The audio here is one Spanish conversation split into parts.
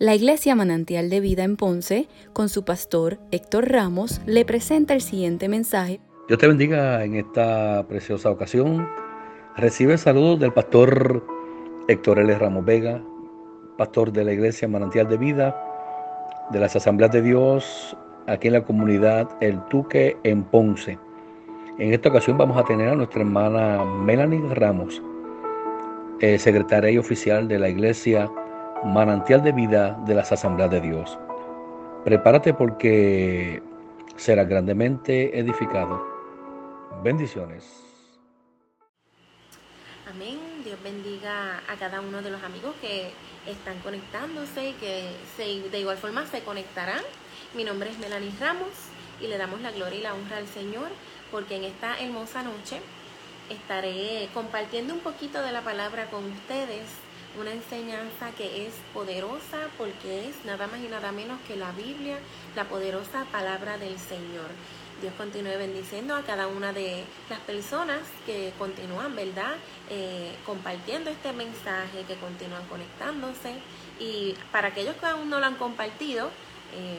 La Iglesia Manantial de Vida en Ponce, con su pastor Héctor Ramos, le presenta el siguiente mensaje. Dios te bendiga en esta preciosa ocasión. Recibe saludos del pastor Héctor L. Ramos Vega, pastor de la Iglesia Manantial de Vida, de las Asambleas de Dios aquí en la comunidad El Tuque en Ponce. En esta ocasión vamos a tener a nuestra hermana Melanie Ramos, eh, secretaria oficial de la Iglesia manantial de vida de las asambleas de Dios. Prepárate porque serás grandemente edificado. Bendiciones. Amén. Dios bendiga a cada uno de los amigos que están conectándose y que de igual forma se conectarán. Mi nombre es Melanie Ramos y le damos la gloria y la honra al Señor porque en esta hermosa noche estaré compartiendo un poquito de la palabra con ustedes una enseñanza que es poderosa porque es nada más y nada menos que la Biblia, la poderosa palabra del Señor. Dios continúe bendiciendo a cada una de las personas que continúan, ¿verdad? Eh, compartiendo este mensaje, que continúan conectándose. Y para aquellos que aún no lo han compartido, eh,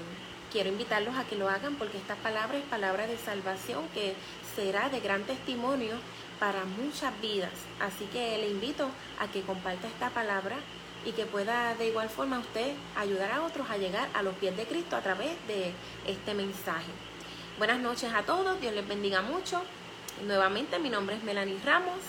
quiero invitarlos a que lo hagan porque esta palabra es palabra de salvación que será de gran testimonio para muchas vidas. Así que le invito a que comparta esta palabra y que pueda de igual forma usted ayudar a otros a llegar a los pies de Cristo a través de este mensaje. Buenas noches a todos, Dios les bendiga mucho. Nuevamente mi nombre es Melanie Ramos,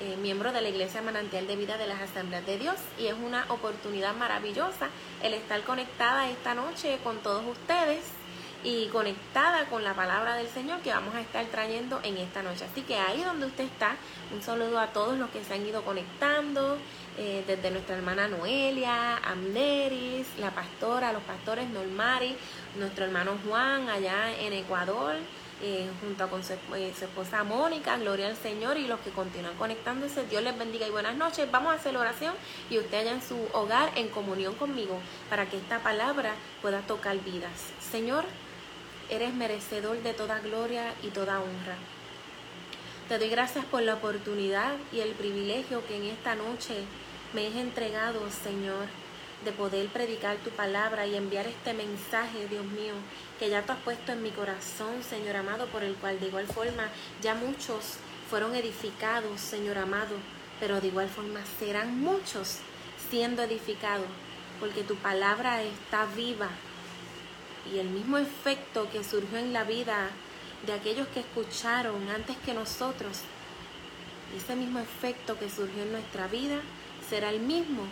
eh, miembro de la Iglesia Manantial de Vida de las Asambleas de Dios y es una oportunidad maravillosa el estar conectada esta noche con todos ustedes y conectada con la palabra del Señor que vamos a estar trayendo en esta noche. Así que ahí donde usted está, un saludo a todos los que se han ido conectando, eh, desde nuestra hermana Noelia, Amneris, la pastora, los pastores Normari, nuestro hermano Juan allá en Ecuador. Eh, junto con su, eh, su, esposa Mónica, gloria al Señor y los que continúan conectándose, Dios les bendiga y buenas noches. Vamos a hacer oración y usted allá en su hogar en comunión conmigo para que esta palabra pueda tocar vidas. Señor, eres merecedor de toda gloria y toda honra. Te doy gracias por la oportunidad y el privilegio que en esta noche me has entregado, Señor, de poder predicar tu palabra y enviar este mensaje, Dios mío, que ya tú has puesto en mi corazón, Señor amado, por el cual de igual forma ya muchos fueron edificados, Señor amado, pero de igual forma serán muchos siendo edificados, porque tu palabra está viva y el mismo efecto que surgió en la vida de aquellos que escucharon antes que nosotros, ese mismo efecto que surgió en nuestra vida será el mismo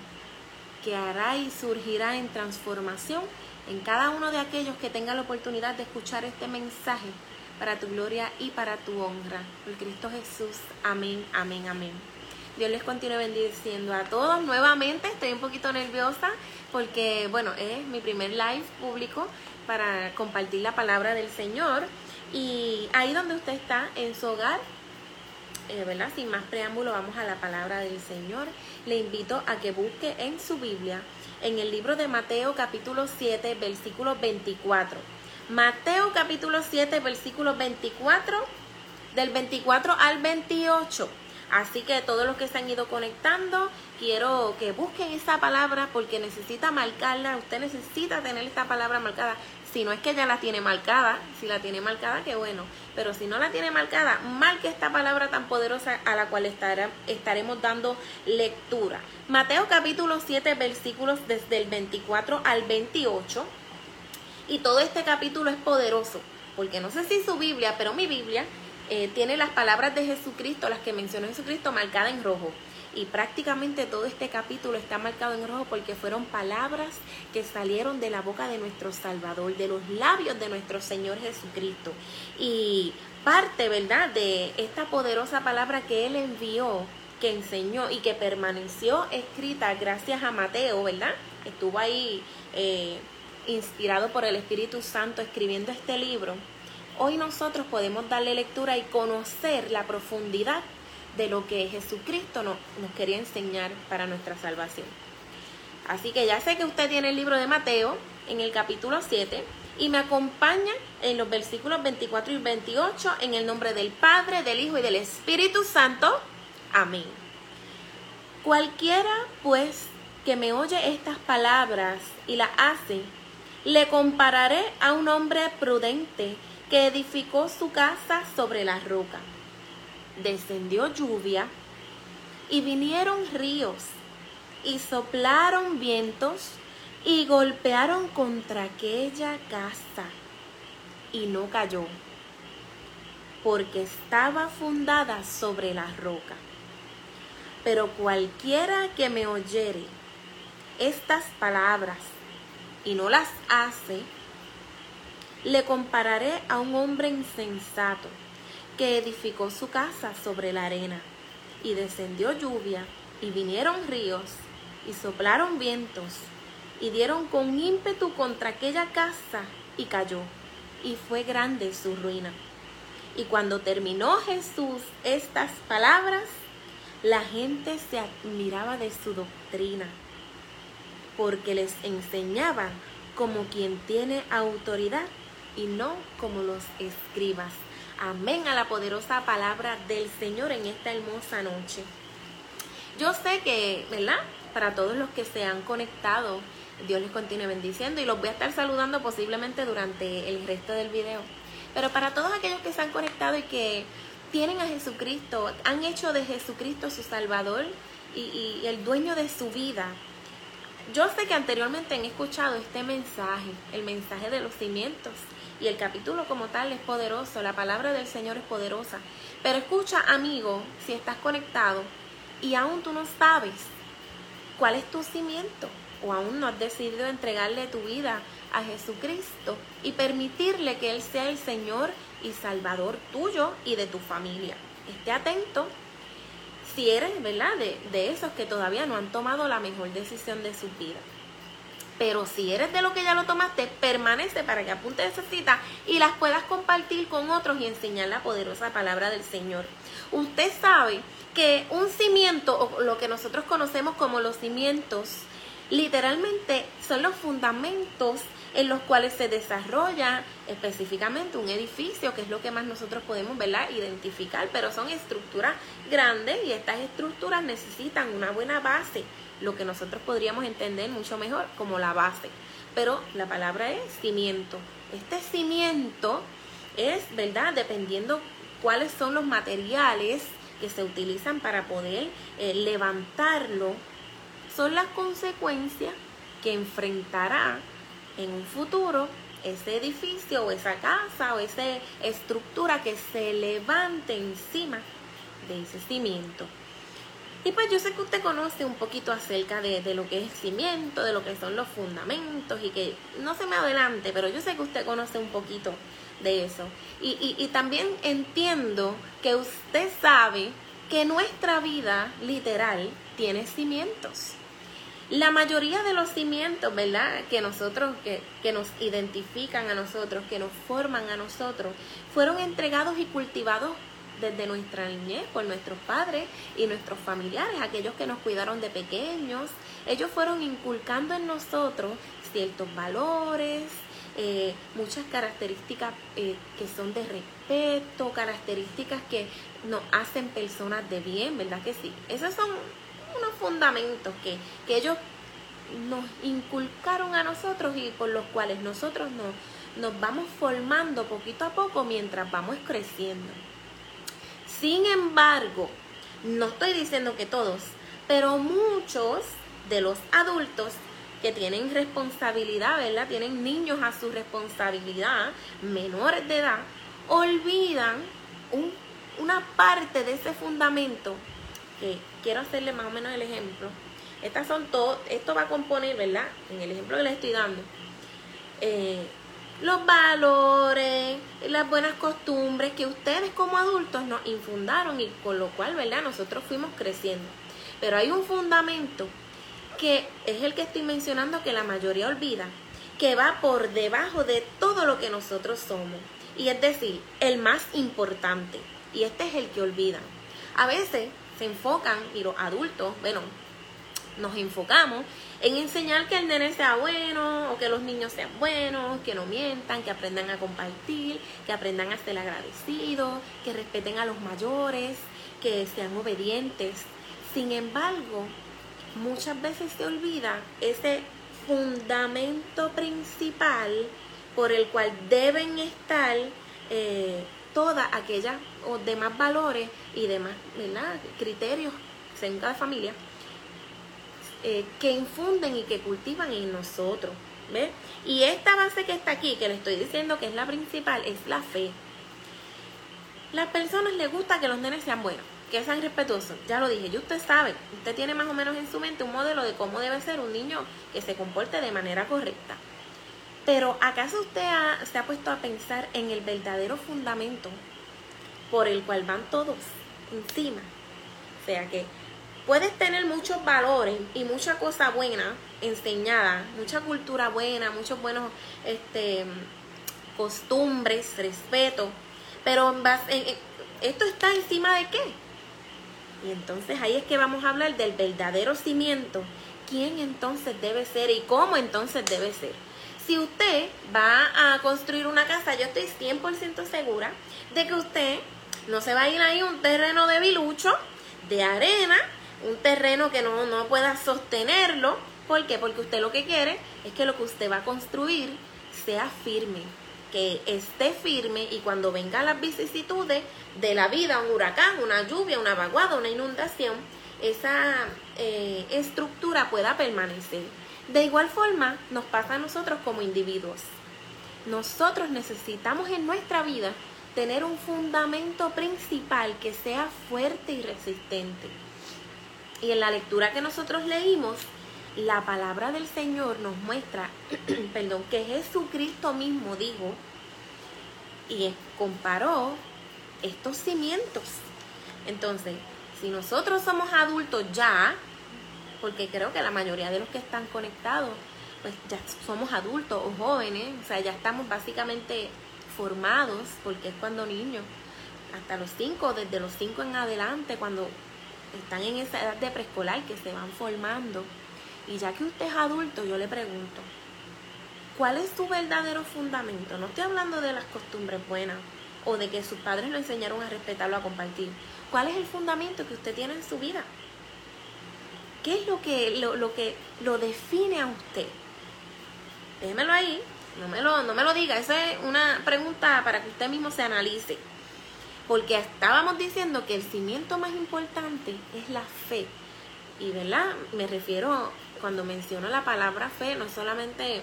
que hará y surgirá en transformación en cada uno de aquellos que tengan la oportunidad de escuchar este mensaje para tu gloria y para tu honra. Por Cristo Jesús. Amén, amén, amén. Dios les continúe bendiciendo a todos. Nuevamente estoy un poquito nerviosa porque, bueno, es mi primer live público para compartir la palabra del Señor. Y ahí donde usted está, en su hogar, eh, ¿verdad? Sin más preámbulo, vamos a la palabra del Señor. Le invito a que busque en su Biblia, en el libro de Mateo capítulo 7, versículo 24. Mateo capítulo 7, versículo 24, del 24 al 28. Así que todos los que se han ido conectando, quiero que busquen esa palabra porque necesita marcarla. Usted necesita tener esta palabra marcada. Si no es que ya la tiene marcada, si la tiene marcada, qué bueno. Pero si no la tiene marcada, marque esta palabra tan poderosa a la cual estaremos dando lectura. Mateo capítulo 7, versículos desde el 24 al 28. Y todo este capítulo es poderoso, porque no sé si su Biblia, pero mi Biblia eh, tiene las palabras de Jesucristo, las que mencionó Jesucristo, marcadas en rojo. Y prácticamente todo este capítulo está marcado en rojo porque fueron palabras que salieron de la boca de nuestro Salvador, de los labios de nuestro Señor Jesucristo. Y parte, ¿verdad?, de esta poderosa palabra que Él envió, que enseñó y que permaneció escrita gracias a Mateo, ¿verdad? Estuvo ahí eh, inspirado por el Espíritu Santo escribiendo este libro hoy nosotros podemos darle lectura y conocer la profundidad de lo que Jesucristo nos, quería enseñar para nuestra salvación. Así que ya sé que usted tiene el libro de Mateo en el capítulo 7 y me acompaña en los versículos 24 y 28 en el nombre del Padre, del Hijo y del Espíritu Santo. Amén. Cualquiera pues que me oye estas palabras y las hace, le compararé a un hombre prudente que edificó su casa sobre la roca. Descendió lluvia y vinieron ríos y soplaron vientos y golpearon contra aquella casa y no cayó, porque estaba fundada sobre la roca. Pero cualquiera que me oyere estas palabras y no las hace, le compararé a un hombre insensato que edificó su casa sobre la arena y descendió lluvia y vinieron ríos y soplaron vientos y dieron con ímpetu contra aquella casa y cayó y fue grande su ruina. Y cuando terminó Jesús estas palabras, la gente se admiraba de su doctrina, porque les enseñaba como quien tiene autoridad y no como los escribas. Amén a la poderosa palabra del Señor en esta hermosa noche. Yo sé que, ¿verdad? Para todos los que se han conectado, Dios les continúe bendiciendo y los voy a estar saludando posiblemente durante el resto del video. Pero para todos aquellos que se han conectado y que tienen a Jesucristo, han hecho de Jesucristo su Salvador y, y el dueño de su vida, yo sé que anteriormente han escuchado este mensaje, el mensaje de los cimientos, y el capítulo como tal es poderoso, la palabra del Señor es poderosa. Pero escucha, amigo, si estás conectado y aún tú no sabes cuál es tu cimiento o aún no has decidido entregarle tu vida a Jesucristo y permitirle que Él sea el Señor y Salvador tuyo y de tu familia. Esté atento si eres, ¿verdad?, de, de esos que todavía no han tomado la mejor decisión de su vida. Pero si eres de lo que ya lo tomaste, permanece para que apunte esa cita y las puedas compartir con otros y enseñar la poderosa palabra del Señor. Usted sabe que un cimiento, o lo que nosotros conocemos como los cimientos, literalmente son los fundamentos en los cuales se desarrolla específicamente un edificio, que es lo que más nosotros podemos ¿verdad? identificar, pero son estructuras grandes y estas estructuras necesitan una buena base lo que nosotros podríamos entender mucho mejor como la base. Pero la palabra es cimiento. Este cimiento es, ¿verdad? Dependiendo cuáles son los materiales que se utilizan para poder eh, levantarlo, son las consecuencias que enfrentará en un futuro ese edificio o esa casa o esa estructura que se levante encima de ese cimiento. Y pues yo sé que usted conoce un poquito acerca de, lo que es cimiento, de lo que son los fundamentos y que no se me adelante, pero yo sé que usted conoce un poquito de eso. Y, y también entiendo que usted sabe que nuestra vida literal tiene cimientos. La mayoría de los cimientos, ¿verdad? Que nosotros, que, que, nos identifican a nosotros, que nos forman a nosotros, fueron entregados y cultivados desde nuestra niñez por nuestros padres y nuestros familiares, aquellos que nos cuidaron de pequeños. Ellos fueron inculcando en nosotros ciertos valores, eh, muchas características eh, que son de respeto, características que nos hacen personas de bien, ¿verdad que sí? Esos son unos fundamentos que, que ellos nos inculcaron a nosotros y por los cuales nosotros nos, nos vamos formando poquito a poco mientras vamos creciendo. Sin embargo, no estoy diciendo que todos, pero muchos de los adultos que tienen responsabilidad, ¿verdad? Tienen niños a su responsabilidad, menores de edad, olvidan una parte de ese fundamento quiero hacerle más o menos el ejemplo. Estas son todo, esto va a componer, ¿verdad? En el ejemplo que les estoy dando. Eh, los valores, las buenas costumbres que ustedes como adultos nos infundaron y con lo cual, ¿verdad? Nosotros fuimos creciendo. Pero hay un fundamento que es el que estoy mencionando que la mayoría olvida, que va por debajo de todo lo que nosotros somos. Y es decir, el más importante. Y este es el que olvidan. A veces se enfocan, y los adultos, bueno, nos enfocamos en enseñar que el nene sea bueno o que los niños sean buenos, que no mientan, que aprendan a compartir, que aprendan a ser agradecidos, que respeten a los mayores, que sean obedientes. Sin embargo, muchas veces se olvida ese fundamento principal por el cual deben estar eh, todas aquellas o demás valores y demás criterios según cada familia eh, que infunden y que cultivan en nosotros. ¿ves? Y esta base que está aquí, que le estoy diciendo que es la principal, es la fe. Las personas les gusta que los nenes sean buenos, que sean respetuosos. Ya lo dije, y usted sabe, usted tiene más o menos en su mente un modelo de cómo debe ser un niño que se comporte de manera correcta. Pero ¿acaso usted se ha puesto a pensar en el verdadero fundamento por el cual van todos encima? O sea que puedes tener muchos valores y mucha cosa buena enseñada, mucha cultura buena, muchos buenos este, costumbres, respeto, pero esto está encima de qué? Y entonces ahí es que vamos a hablar del verdadero cimiento. ¿Quién entonces debe ser y cómo entonces debe ser? Si usted va a construir una casa, yo estoy 100% segura de que usted no se va a ir ahí a un terreno de bilucho, de arena, un terreno que no, no pueda sostenerlo. ¿Por qué? Porque usted lo que quiere es que lo que usted va a construir sea firme, que esté firme y cuando vengan las vicisitudes de la vida, un huracán, una lluvia, una vaguada, una inundación, esa eh, estructura pueda permanecer. De igual forma nos pasa a nosotros como individuos. Nosotros necesitamos en nuestra vida tener un fundamento principal que sea fuerte y resistente. Y en la lectura que nosotros leímos, la palabra del Señor nos muestra, perdón, que Jesucristo mismo dijo y comparó estos cimientos. Entonces, si nosotros somos adultos ya, porque creo que la mayoría de los que están conectados, pues ya somos adultos o jóvenes, o sea, ya estamos básicamente formados, porque es cuando niños, hasta los cinco, desde los cinco en adelante, cuando están en esa edad de preescolar que se van formando. Y ya que usted es adulto, yo le pregunto, ¿cuál es su verdadero fundamento? No estoy hablando de las costumbres buenas o de que sus padres lo enseñaron a respetarlo, a compartir. ¿Cuál es el fundamento que usted tiene en su vida? ¿Qué es lo que lo, lo que lo define a usted? Déjemelo ahí, no me lo, no me lo diga. Esa es una pregunta para que usted mismo se analice. Porque estábamos diciendo que el cimiento más importante es la fe. Y verdad, me refiero cuando menciono la palabra fe, no solamente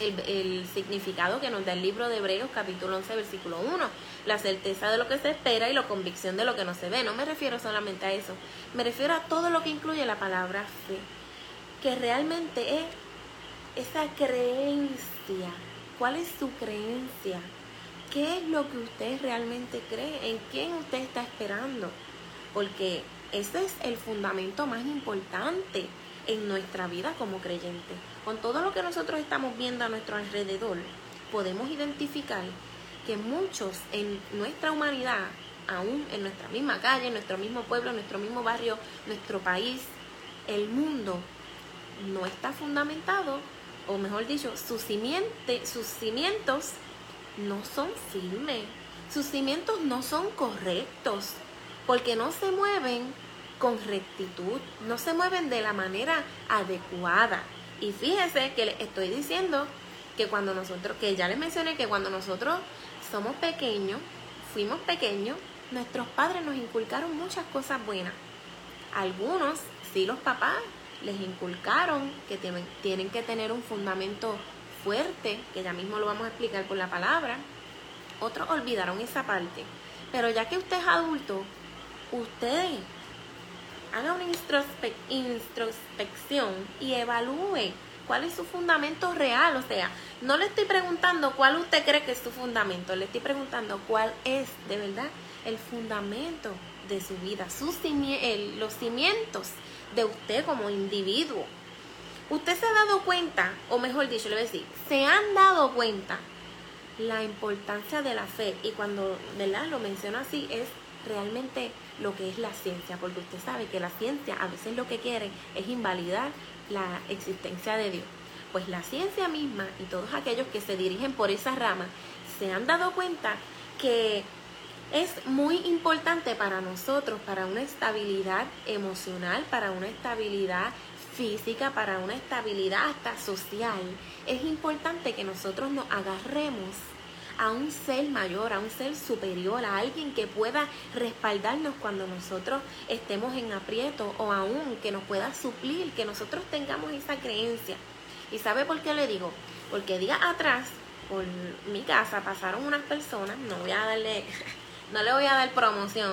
el, significado que nos da el libro de Hebreos capítulo 11 versículo 1, la certeza de lo que se espera y la convicción de lo que no se ve. No me refiero solamente a eso, me refiero a todo lo que incluye la palabra fe, que realmente es esa creencia. ¿Cuál es su creencia? ¿Qué es lo que usted realmente cree? ¿En quién usted está esperando? Porque ese es el fundamento más importante en nuestra vida como creyente. Con todo lo que nosotros estamos viendo a nuestro alrededor, podemos identificar que muchos en nuestra humanidad, aún en nuestra misma calle, en nuestro mismo pueblo, en nuestro mismo barrio, nuestro país, el mundo, no está fundamentado, o mejor dicho, sus, sus cimientos no son firmes, sus cimientos no son correctos, porque no se mueven con rectitud, no se mueven de la manera adecuada. Y fíjese que les estoy diciendo que cuando nosotros, que ya les mencioné que cuando nosotros somos pequeños, fuimos pequeños, nuestros padres nos inculcaron muchas cosas buenas. Algunos, sí los papás, les inculcaron que tienen, tienen que tener un fundamento fuerte, que ya mismo lo vamos a explicar por la palabra. Otros olvidaron esa parte. Pero ya que usted es adulto, usted haga una introspección y evalúe cuál es su fundamento real. O sea, no le estoy preguntando cuál usted cree que es su fundamento, le estoy preguntando cuál es de verdad el fundamento de su vida, sus los cimientos de usted como individuo. Usted se ha dado cuenta, o mejor dicho, le voy a decir, se han dado cuenta la importancia de la fe y cuando ¿verdad? lo menciono así es realmente lo que es la ciencia, porque usted sabe que la ciencia a veces lo que quiere es invalidar la existencia de Dios. Pues la ciencia misma y todos aquellos que se dirigen por esa rama se han dado cuenta que es muy importante para nosotros, para una estabilidad emocional, para una estabilidad física, para una estabilidad hasta social. Es importante que nosotros nos agarremos a un ser mayor, a un ser superior, a alguien que pueda respaldarnos cuando nosotros estemos en aprieto o aún que nos pueda suplir, que nosotros tengamos esa creencia. ¿Y sabe por qué le digo? Porque días atrás, por mi casa, pasaron unas personas, no voy a darle, no le voy a dar promoción,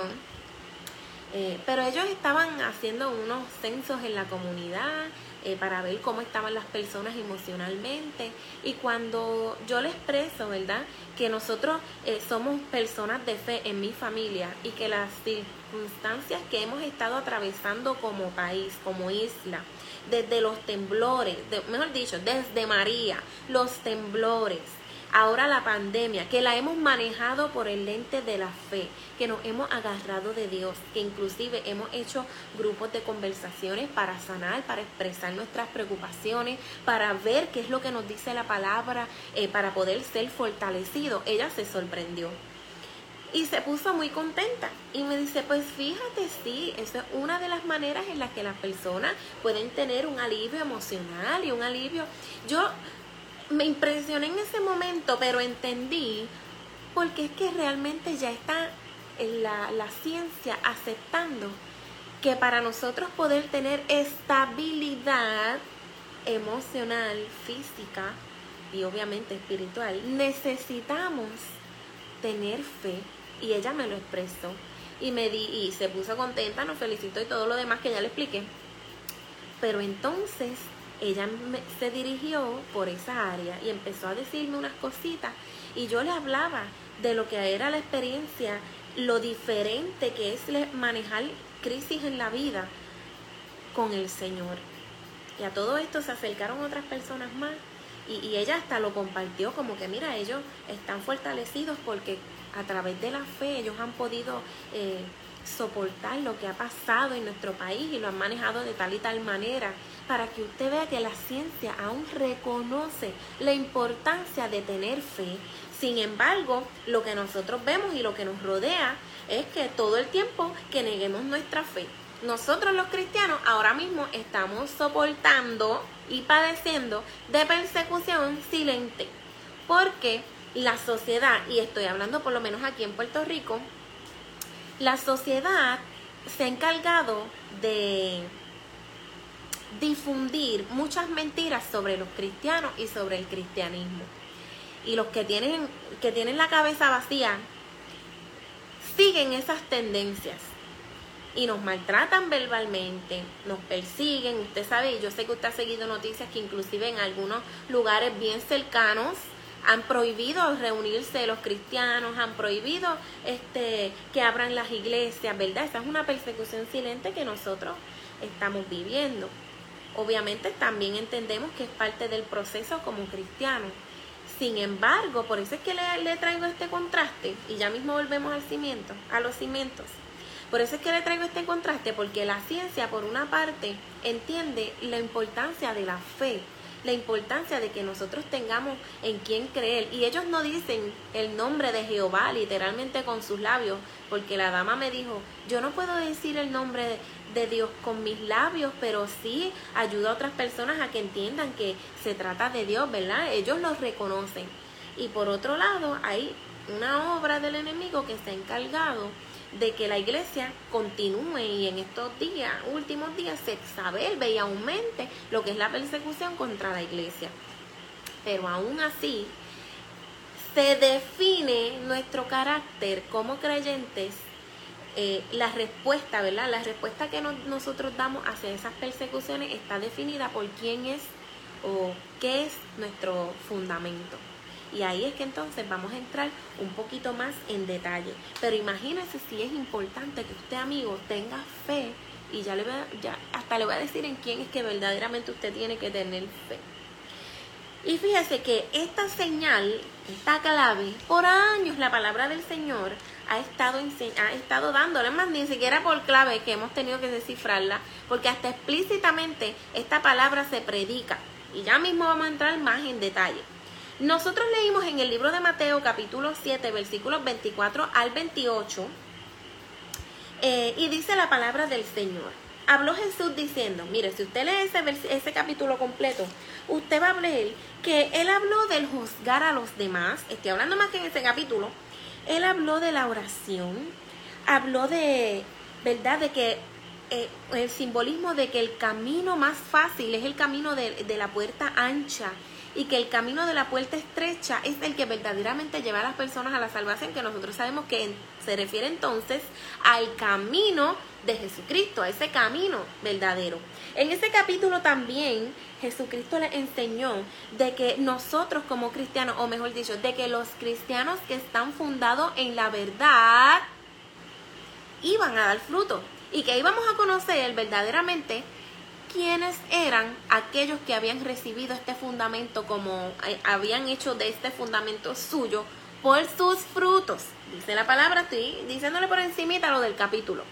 eh, pero ellos estaban haciendo unos censos en la comunidad eh, para ver cómo estaban las personas emocionalmente. Y cuando yo les expreso, ¿verdad? Que nosotros eh, somos personas de fe en mi familia y que las circunstancias que hemos estado atravesando como país, como isla, desde los temblores, mejor dicho, desde María, los temblores, ahora la pandemia, que la hemos manejado por el lente de la fe, que nos hemos agarrado de Dios, que inclusive hemos hecho grupos de conversaciones para sanar, para expresar nuestras preocupaciones, para ver qué es lo que nos dice la palabra, eh, para poder ser fortalecido. Ella se sorprendió. Y se puso muy contenta y me dice, pues fíjate, sí, esa es una de las maneras en las que las personas pueden tener un alivio emocional y un alivio. Yo me impresioné en ese momento, pero entendí porque es que realmente ya está la, la ciencia aceptando que para nosotros poder tener estabilidad emocional, física y obviamente espiritual, necesitamos tener fe. Y ella me lo expresó y me di y se puso contenta, nos felicitó y todo lo demás que ya le expliqué. Pero entonces ella se dirigió por esa área y empezó a decirme unas cositas y yo le hablaba de lo que era la experiencia, lo diferente que es manejar crisis en la vida con el Señor. Y a todo esto se acercaron otras personas más y, ella hasta lo compartió como que mira, ellos están fortalecidos porque a través de la fe ellos han podido eh, soportar lo que ha pasado en nuestro país y lo han manejado de tal y tal manera para que usted vea que la ciencia aún reconoce la importancia de tener fe. Sin embargo, lo que nosotros vemos y lo que nos rodea es que todo el tiempo que neguemos nuestra fe. Nosotros los cristianos ahora mismo estamos soportando y padeciendo de persecución silente. Porque la sociedad, y estoy hablando por lo menos aquí en Puerto Rico, la sociedad se ha encargado de difundir muchas mentiras sobre los cristianos y sobre el cristianismo. Y los que tienen, que tienen la cabeza vacía siguen esas tendencias y nos maltratan verbalmente, nos persiguen. Usted sabe, yo sé que usted ha seguido noticias que inclusive en algunos lugares bien cercanos han prohibido reunirse los cristianos, han prohibido este que abran las iglesias, ¿verdad? Esa es una persecución silente que nosotros estamos viviendo. Obviamente también entendemos que es parte del proceso como cristiano. Sin embargo, por eso es que le, traigo este contraste y ya mismo volvemos al cimiento, a los cimientos. Por eso es que le traigo este contraste porque la ciencia, por una parte, entiende la importancia de la fe, la importancia de que nosotros tengamos en quién creer. Y ellos no dicen el nombre de Jehová literalmente con sus labios, porque la dama me dijo, yo no puedo decir el nombre de, Dios con mis labios, pero sí ayuda a otras personas a que entiendan que se trata de Dios, ¿verdad? Ellos lo reconocen. Y por otro lado, hay una obra del enemigo que ha encargado de que la iglesia continúe y en estos días, últimos días, se exacerbe y aumente lo que es la persecución contra la iglesia. Pero aún así, se define nuestro carácter como creyentes eh, la respuesta, ¿verdad? La respuesta que nosotros damos hacia esas persecuciones está definida por quién es o qué es nuestro fundamento. Y ahí es que entonces vamos a entrar un poquito más en detalle. Pero imagínense si es importante que usted, amigo, tenga fe. Y ya le voy a, ya hasta le voy a decir en quién es que verdaderamente usted tiene que tener fe. Y fíjese que esta señal, esta clave, por años la palabra del Señor ha estado, ha estado dándole, más ni siquiera por clave que hemos tenido que descifrarla, porque hasta explícitamente esta palabra se predica. Y ya mismo vamos a entrar más en detalle. Nosotros leímos en el libro de Mateo capítulo 7 versículos 24 al 28 eh, y dice la palabra del Señor. Habló Jesús diciendo, mire, si usted lee ese, ese capítulo completo, usted va a ver que él habló del juzgar a los demás, estoy hablando más que en ese capítulo, él habló de la oración, habló de, ¿verdad? De que eh, el simbolismo de que el camino más fácil es el camino de la puerta ancha y que el camino de la puerta estrecha es el que verdaderamente lleva a las personas a la salvación, que nosotros sabemos que se refiere entonces al camino de Jesucristo, a ese camino verdadero. En ese capítulo también Jesucristo le enseñó de que nosotros como cristianos, o mejor dicho, de que los cristianos que están fundados en la verdad iban a dar fruto y que íbamos a conocer verdaderamente quiénes eran aquellos que habían recibido este fundamento como eh, habían hecho de este fundamento suyo por sus frutos. Dice la palabra, estoy diciéndole por encimita lo del capítulo.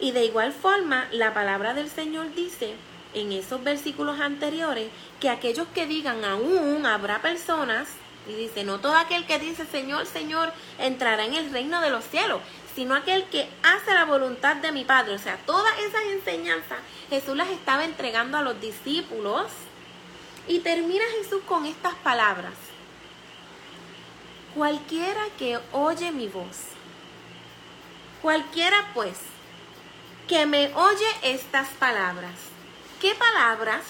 Y de igual forma, la palabra del Señor dice en esos versículos anteriores que aquellos que digan aún habrá personas, y dice, no todo aquel que dice Señor, Señor, entrará en el reino de los cielos, sino aquel que hace la voluntad de mi Padre. O sea, todas esas enseñanzas Jesús las estaba entregando a los discípulos. Y termina Jesús con estas palabras. Cualquiera que oye mi voz, cualquiera pues que me oye estas palabras. ¿Qué palabras?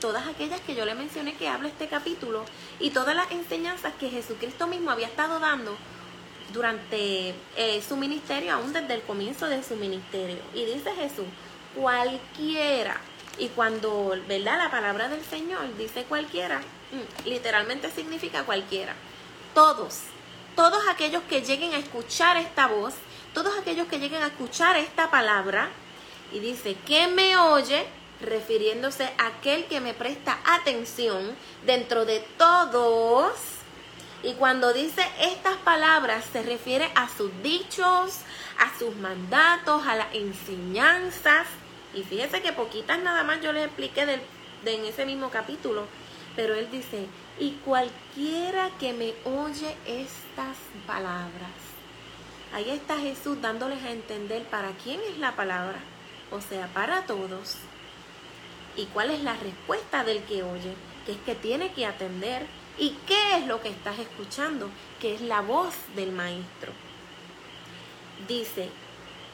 Todas aquellas que yo le mencioné que habla este capítulo y todas las enseñanzas que Jesucristo mismo había estado dando durante eh, su ministerio, aún desde el comienzo de su ministerio. Y dice Jesús, cualquiera. Y cuando, ¿verdad? La palabra del Señor dice cualquiera, mm, literalmente significa cualquiera. Todos, todos aquellos que lleguen a escuchar esta voz, todos aquellos que lleguen a escuchar esta palabra, y dice, que me oye? refiriéndose a aquel que me presta atención dentro de todos y cuando dice estas palabras se refiere a sus dichos, a sus mandatos, a las enseñanzas. Y fíjese que poquitas nada más yo les expliqué de, en ese mismo capítulo. Pero él dice, y cualquiera que me oye estas palabras. Ahí está Jesús dándoles a entender para quién es la palabra. O sea, para todos. ¿Y cuál es la respuesta del que oye? Que es que tiene que atender ¿Y qué es lo que estás escuchando? Que es la voz del maestro. Dice,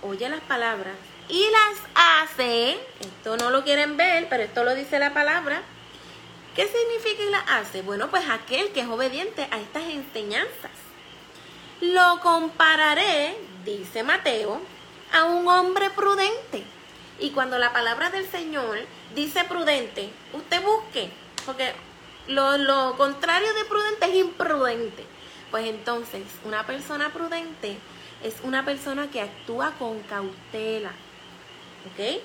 oye las palabras y las hace. Esto no lo quieren ver, pero esto lo dice la palabra. ¿Qué significa y las hace? Bueno, pues aquel que es obediente a estas enseñanzas. Lo compararé, dice Mateo, a un hombre prudente. Y cuando la palabra del Señor dice prudente, usted busque, porque lo, contrario de prudente es imprudente. Pues entonces, una persona prudente es una persona que actúa con cautela. ¿Ok?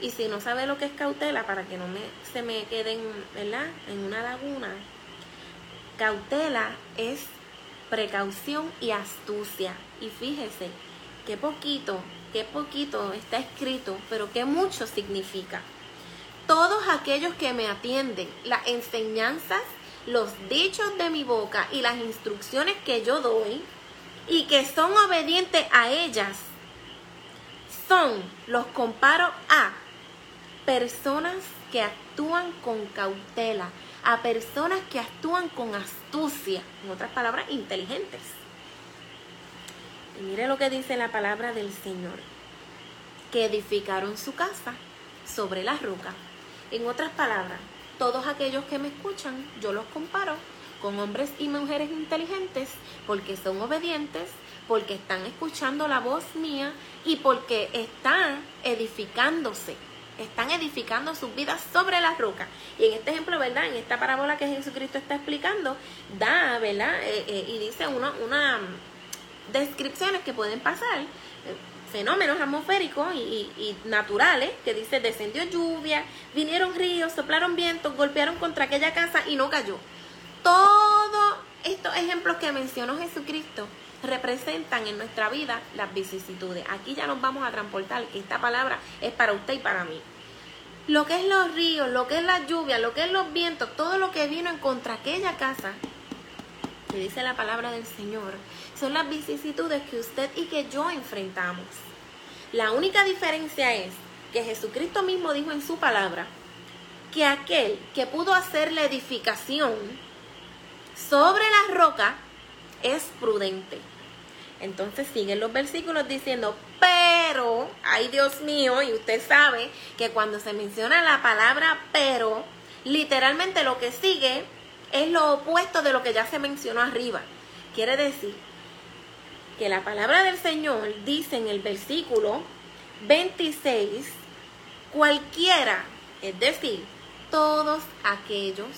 Y si no sabe lo que es cautela, para que no me, se me queden, ¿verdad? En una laguna. Cautela es precaución y astucia. Y fíjese, qué poquito, qué poquito está escrito, pero qué mucho significa todos aquellos que me atienden, las enseñanzas, los dichos de mi boca y las instrucciones que yo doy y que son obedientes a ellas, son, los comparo a personas que actúan con cautela, a personas que actúan con astucia, en otras palabras, inteligentes. Y mire lo que dice la palabra del Señor, que edificaron su casa sobre la roca en otras palabras, todos aquellos que me escuchan, yo los comparo con hombres y mujeres inteligentes porque son obedientes, porque están escuchando la voz mía y porque están edificándose, están edificando sus vidas sobre la roca. Y en este ejemplo, ¿verdad? En esta parábola que Jesucristo está explicando, da, ¿verdad? Eh, eh, y dice una, una descripciones que pueden pasar fenómenos atmosféricos y, naturales, que dice, descendió lluvia, vinieron ríos, soplaron vientos, golpearon contra aquella casa y no cayó. Todos estos ejemplos que mencionó Jesucristo representan en nuestra vida las vicisitudes. Aquí ya nos vamos a transportar, esta palabra es para usted y para mí. Lo que es los ríos, lo que es la lluvia, lo que es los vientos, todo lo que vino en contra aquella casa, que dice la palabra del Señor, son las vicisitudes que usted y que yo enfrentamos. La única diferencia es que Jesucristo mismo dijo en su palabra que aquel que pudo hacer la edificación sobre la roca es prudente. Entonces siguen los versículos diciendo, pero, ay Dios mío, y usted sabe que cuando se menciona la palabra pero, literalmente lo que sigue es lo opuesto de lo que ya se mencionó arriba. Quiere decir que la palabra del Señor dice en el versículo 26, cualquiera, es decir, todos aquellos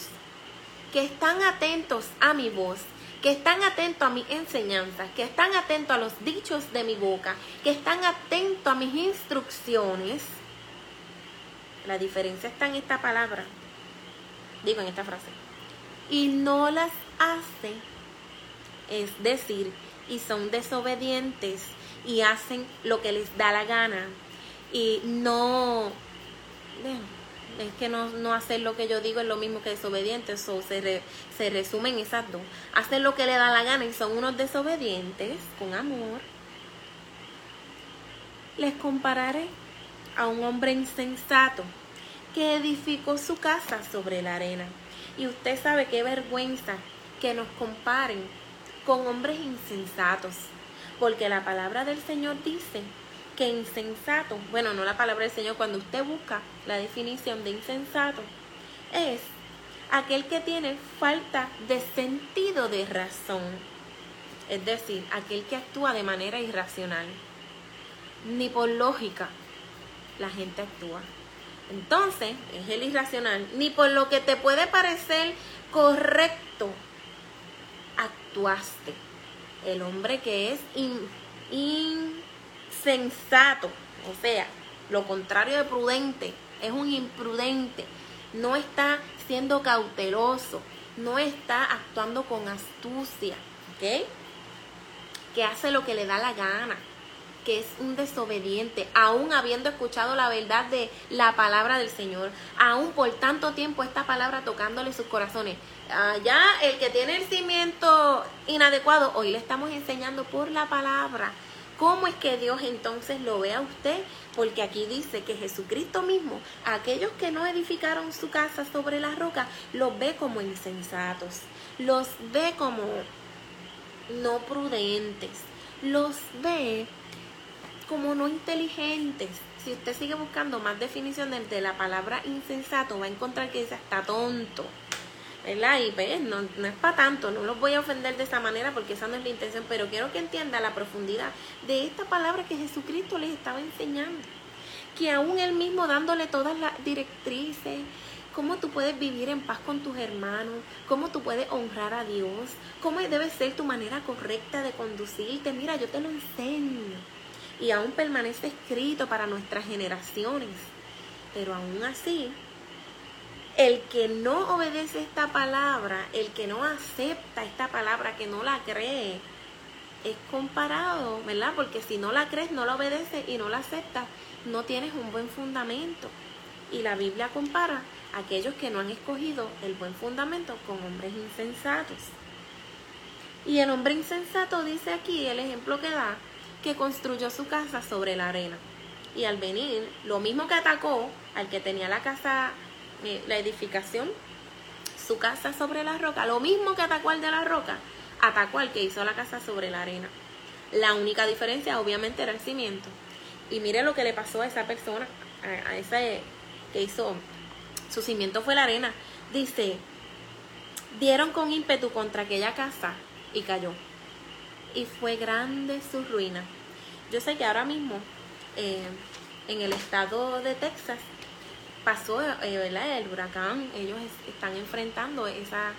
que están atentos a mi voz, que están atentos a mi enseñanza, que están atentos a los dichos de mi boca, que están atentos a mis instrucciones. La diferencia está en esta palabra, digo en esta frase, y no las hace, es decir, y son desobedientes y hacen lo que les da la gana y no es que no, no, hacer lo que yo digo es lo mismo que desobediente, eso se, se resumen esas dos. Hacer lo que le da la gana y son unos desobedientes con amor. Les compararé a un hombre insensato que edificó su casa sobre la arena. Y usted sabe qué vergüenza que nos comparen con hombres insensatos, porque la palabra del Señor dice que insensato, bueno, no la palabra del Señor, cuando usted busca la definición de insensato, es aquel que tiene falta de sentido de razón, es decir, aquel que actúa de manera irracional, ni por lógica la gente actúa. Entonces, es el irracional, ni por lo que te puede parecer correcto, actuaste. El hombre que es in sensato, o sea, lo contrario de prudente, es un imprudente, no está siendo cauteloso, no está actuando con astucia, ¿ok? Que hace lo que le da la gana, que es un desobediente, aún habiendo escuchado la verdad de la palabra del Señor, aún por tanto tiempo esta palabra tocándole sus corazones. Ya el que tiene el cimiento inadecuado, hoy le estamos enseñando por la palabra ¿Cómo es que Dios entonces lo ve a usted? Porque aquí dice que Jesucristo mismo, aquellos que no edificaron su casa sobre la roca, los ve como insensatos, los ve como no prudentes, los ve como no inteligentes. Si usted sigue buscando más definiciones de la palabra insensato, va a encontrar que dice hasta tonto ¿verdad? Y pues, no, es para tanto, no los voy a ofender de esa manera porque esa no es la intención, pero quiero que entienda la profundidad de esta palabra que Jesucristo les estaba enseñando. Que aún él mismo dándole todas las directrices, cómo tú puedes vivir en paz con tus hermanos, cómo tú puedes honrar a Dios, cómo debe ser tu manera correcta de conducirte. Mira, yo te lo enseño. Y aún permanece escrito para nuestras generaciones. Pero aún así, el que no obedece esta palabra, el que no acepta esta palabra, que no la cree, es comparado, ¿verdad? Porque si no la crees, no la obedeces y no la aceptas, no tienes un buen fundamento. Y la Biblia compara a aquellos que no han escogido el buen fundamento con hombres insensatos. Y el hombre insensato dice aquí, el ejemplo que da, que construyó su casa sobre la arena. Y al venir, lo mismo que atacó al que tenía la casa la edificación, su casa sobre la roca, lo mismo que atacó al de la roca, atacó al que hizo la casa sobre la arena. La única diferencia obviamente era el cimiento. Y mire lo que le pasó a esa persona, a, ese que hizo, su cimiento fue la arena. Dice, dieron con ímpetu contra aquella casa y cayó. Y fue grande su ruina. Yo sé que ahora mismo eh, en el estado de Texas pasó eh, ¿verdad? el huracán, ellos están enfrentando esa,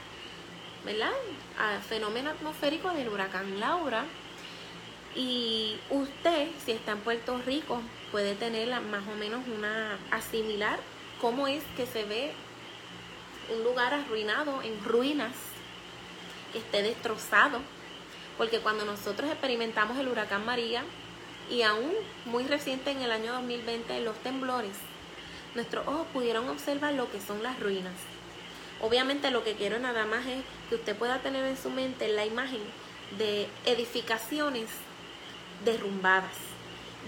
¿verdad? fenómeno atmosférico del huracán Laura. Y usted, si está en Puerto Rico, puede tener más o menos una asimilar cómo es que se ve un lugar arruinado, en ruinas, que esté destrozado. Porque cuando nosotros experimentamos el huracán María, y aún muy reciente en el año 2020, los temblores, nuestros ojos pudieron observar lo que son las ruinas. Obviamente lo que quiero nada más es que usted pueda tener en su mente la imagen de edificaciones derrumbadas,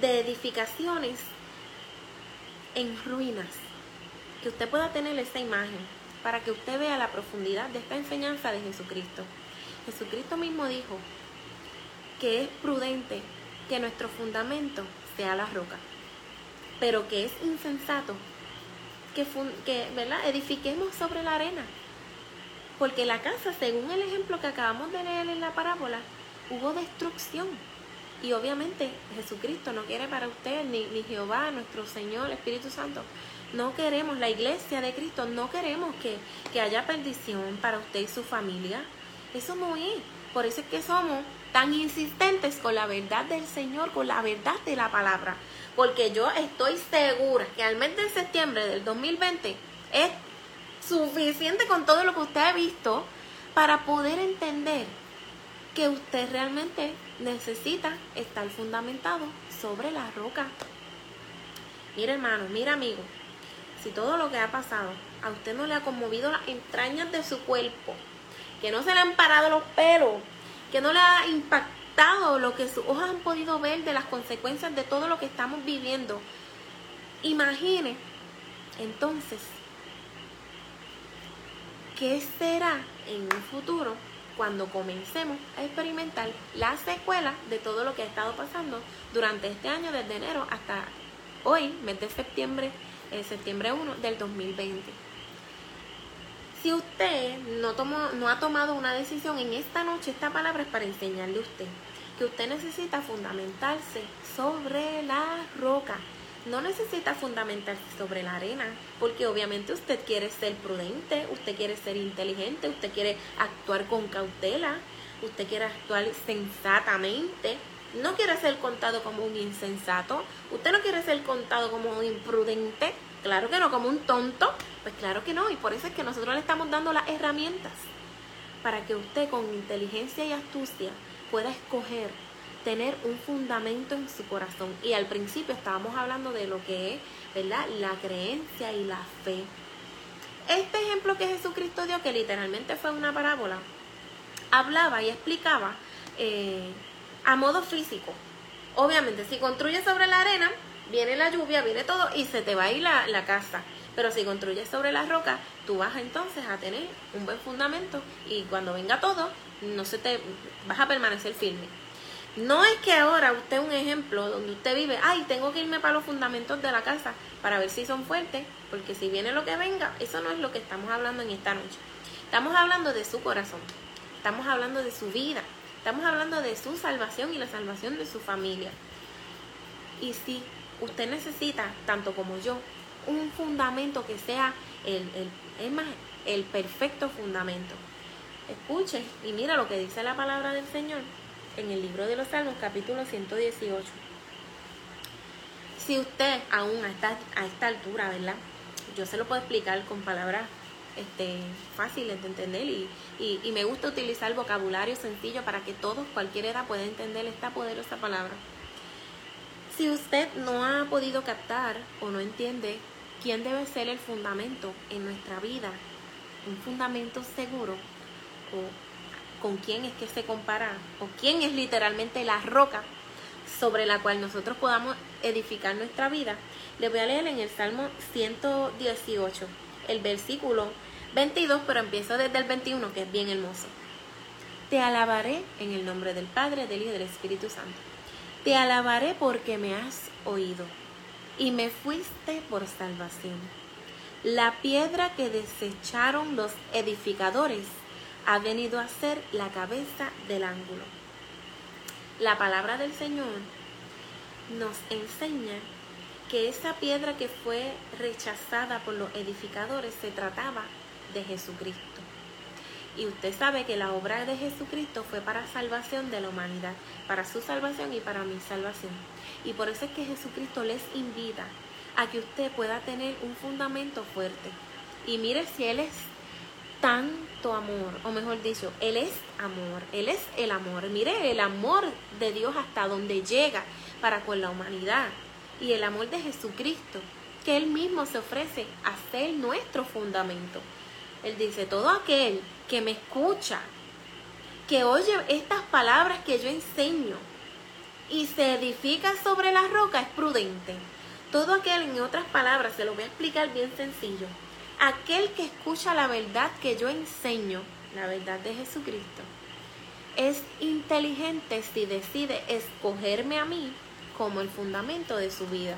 de edificaciones en ruinas, que usted pueda tener esa imagen para que usted vea la profundidad de esta enseñanza de Jesucristo. Jesucristo mismo dijo que es prudente que nuestro fundamento sea la roca, pero que es insensato que, que ¿verdad? edifiquemos sobre la arena. Porque la casa, según el ejemplo que acabamos de leer en la parábola, hubo destrucción. Y obviamente Jesucristo no quiere para usted, ni, ni Jehová, nuestro Señor, Espíritu Santo, no queremos, la iglesia de Cristo, no queremos que, que haya perdición para usted y su familia. Eso no es. Por eso es que somos tan insistentes con la verdad del Señor, con la verdad de la palabra. Porque yo estoy segura que al mes de septiembre del 2020 es suficiente con todo lo que usted ha visto para poder entender que usted realmente necesita estar fundamentado sobre la roca. Mira hermano, mira amigo, si todo lo que ha pasado a usted no le ha conmovido las entrañas de su cuerpo, que no se le han parado los pelos, que no le ha impactado lo que sus ojos han podido ver de las consecuencias de todo lo que estamos viviendo, imagine entonces qué será en un futuro cuando comencemos a experimentar la secuela de todo lo que ha estado pasando durante este año, desde enero hasta hoy, mes de septiembre, eh, septiembre 1 del 2020. Si usted no, tomó, no ha tomado una decisión en esta noche, esta palabra es para enseñarle a usted que usted necesita fundamentarse sobre la roca. No necesita fundamentarse sobre la arena, porque obviamente usted quiere ser prudente, usted quiere ser inteligente, usted quiere actuar con cautela, usted quiere actuar sensatamente, no quiere ser contado como un insensato, usted no quiere ser contado como un imprudente, claro que no, como un tonto, pues claro que no, y por eso es que nosotros le estamos dando las herramientas para que usted con inteligencia y astucia pueda escoger tener un fundamento en su corazón. Y al principio estábamos hablando de lo que es, ¿verdad? La creencia y la fe. Este ejemplo que Jesucristo dio, que literalmente fue una parábola, hablaba y explicaba eh, a modo físico. Obviamente, si construyes sobre la arena, viene la lluvia, viene todo y se te va a ir la, la casa. Pero si construyes sobre la roca, tú vas entonces a tener un buen fundamento y cuando venga todo, no se te vas a permanecer firme. No es que ahora usted un ejemplo donde usted vive, ay, tengo que irme para los fundamentos de la casa para ver si son fuertes, porque si viene lo que venga, eso no es lo que estamos hablando en esta noche. Estamos hablando de su corazón, estamos hablando de su vida, estamos hablando de su salvación y la salvación de su familia. Y si usted necesita, tanto como yo, un fundamento que sea el, el, más, el perfecto fundamento. Escuche y mira lo que dice la palabra del Señor en el libro de los Salmos, capítulo 118. Si usted aún a esta, a esta altura, ¿verdad? Yo se lo puedo explicar con palabras este, fáciles de entender y, y, me gusta utilizar vocabulario sencillo para que todos, cualquier edad, pueda entender esta poderosa palabra. Si usted no ha podido captar o no entiende quién debe ser el fundamento en nuestra vida, un fundamento seguro o con quién es que se compara o quién es literalmente la roca sobre la cual nosotros podamos edificar nuestra vida, le voy a leer en el Salmo 118, el versículo 22, pero empiezo desde el 21, que es bien hermoso. Te alabaré en el nombre del Padre, del Hijo y del Espíritu Santo. Te alabaré porque me has oído y me fuiste por salvación. La piedra que desecharon los edificadores ha venido a ser la cabeza del ángulo. La palabra del Señor nos enseña que esa piedra que fue rechazada por los edificadores se trataba de Jesucristo. Y usted sabe que la obra de Jesucristo fue para salvación de la humanidad, para su salvación y para mi salvación. Y por eso es que Jesucristo les invita a que usted pueda tener un fundamento fuerte. Y mire si Él es tanto amor, o mejor dicho, Él es amor, Él es el amor. Mire el amor de Dios hasta donde llega para con la humanidad y el amor de Jesucristo, que Él mismo se ofrece a ser nuestro fundamento. Él dice, todo aquel que me escucha, que oye estas palabras que yo enseño y se edifica sobre la roca es prudente. Todo aquel, en otras palabras, se lo voy a explicar bien sencillo. Aquel que escucha la verdad que yo enseño, la verdad de Jesucristo, es inteligente si decide escogerme a mí como el fundamento de su vida.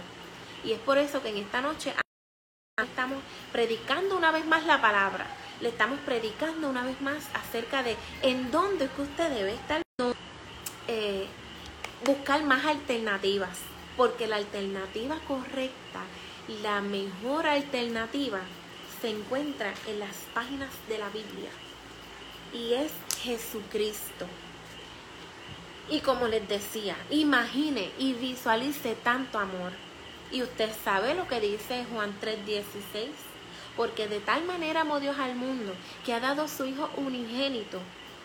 Y es por eso que en esta noche estamos predicando una vez más la palabra. Le estamos predicando una vez más acerca de en dónde es que usted debe estar. Eh, buscar más alternativas. Porque la alternativa correcta, la mejor alternativa, se encuentra en las páginas de la Biblia. Y es Jesucristo. Y como les decía, imagine y visualice tanto amor. Y usted sabe lo que dice Juan 3:16, porque de tal manera amó Dios al mundo que ha dado su Hijo unigénito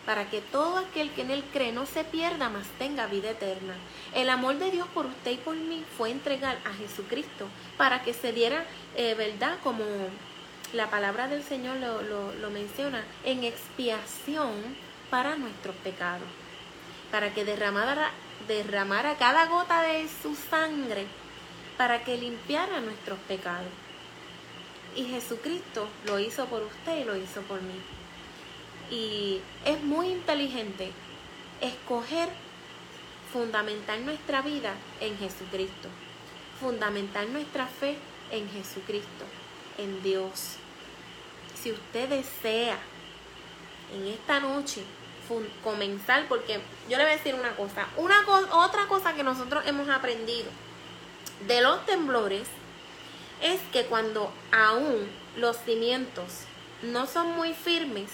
para que todo aquel que en él cree no se pierda, mas tenga vida eterna. El amor de Dios por usted y por mí fue entregar a Jesucristo para que se diera, eh, ¿verdad? Como la palabra del Señor lo, menciona, en expiación para nuestros pecados para que derramara cada gota de su sangre, para que limpiara nuestros pecados. Y Jesucristo lo hizo por usted y lo hizo por mí. Y es muy inteligente escoger fundamentar nuestra vida en Jesucristo, fundamentar nuestra fe en Jesucristo, en Dios. Si usted desea en esta noche comenzar, porque yo le voy a decir una cosa, una otra cosa que nosotros hemos aprendido de los temblores es que cuando aún los cimientos no son muy firmes,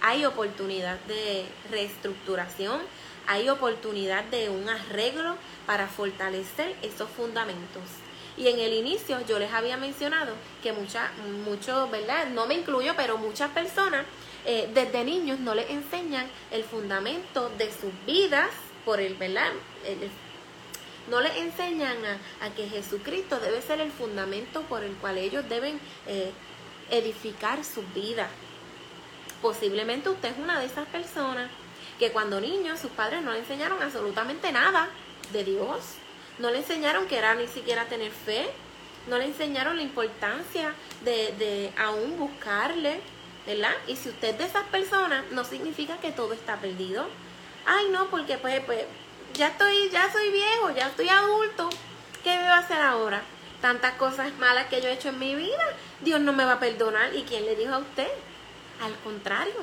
hay oportunidad de reestructuración, hay oportunidad de un arreglo para fortalecer esos fundamentos. Y en el inicio yo les había mencionado que muchas, muchos, ¿verdad? No me incluyo, pero muchas personas eh, desde niños no les enseñan el fundamento de sus vidas por el, ¿verdad? No les enseñan a, que Jesucristo debe ser el fundamento por el cual ellos deben eh, edificar su vida. Posiblemente usted es una de esas personas que cuando niños sus padres no le enseñaron absolutamente nada de Dios, no le enseñaron que era ni siquiera tener fe, no le enseñaron la importancia de, de aún buscarle, ¿verdad? Y si usted es de esas personas, no significa que todo está perdido. Ay, no, porque pues, pues ya estoy, ya soy viejo, ya estoy adulto. ¿Qué me va a hacer ahora? Tantas cosas malas que yo he hecho en mi vida, Dios no me va a perdonar. ¿Y quién le dijo a usted? Al contrario,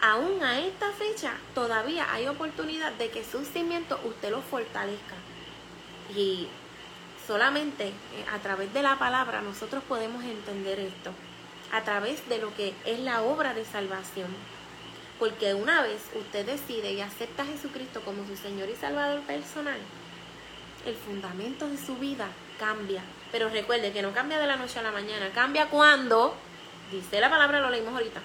aún a esta fecha todavía hay oportunidad de que su cimiento usted lo fortalezca. Y solamente eh, a través de la palabra nosotros podemos entender esto a través de lo que es la obra de salvación. Porque una vez usted decide y acepta a Jesucristo como su Señor y Salvador personal, el fundamento de su vida cambia. Pero recuerde que no cambia de la noche a la mañana, cambia cuando, dice la palabra, lo leímos ahorita,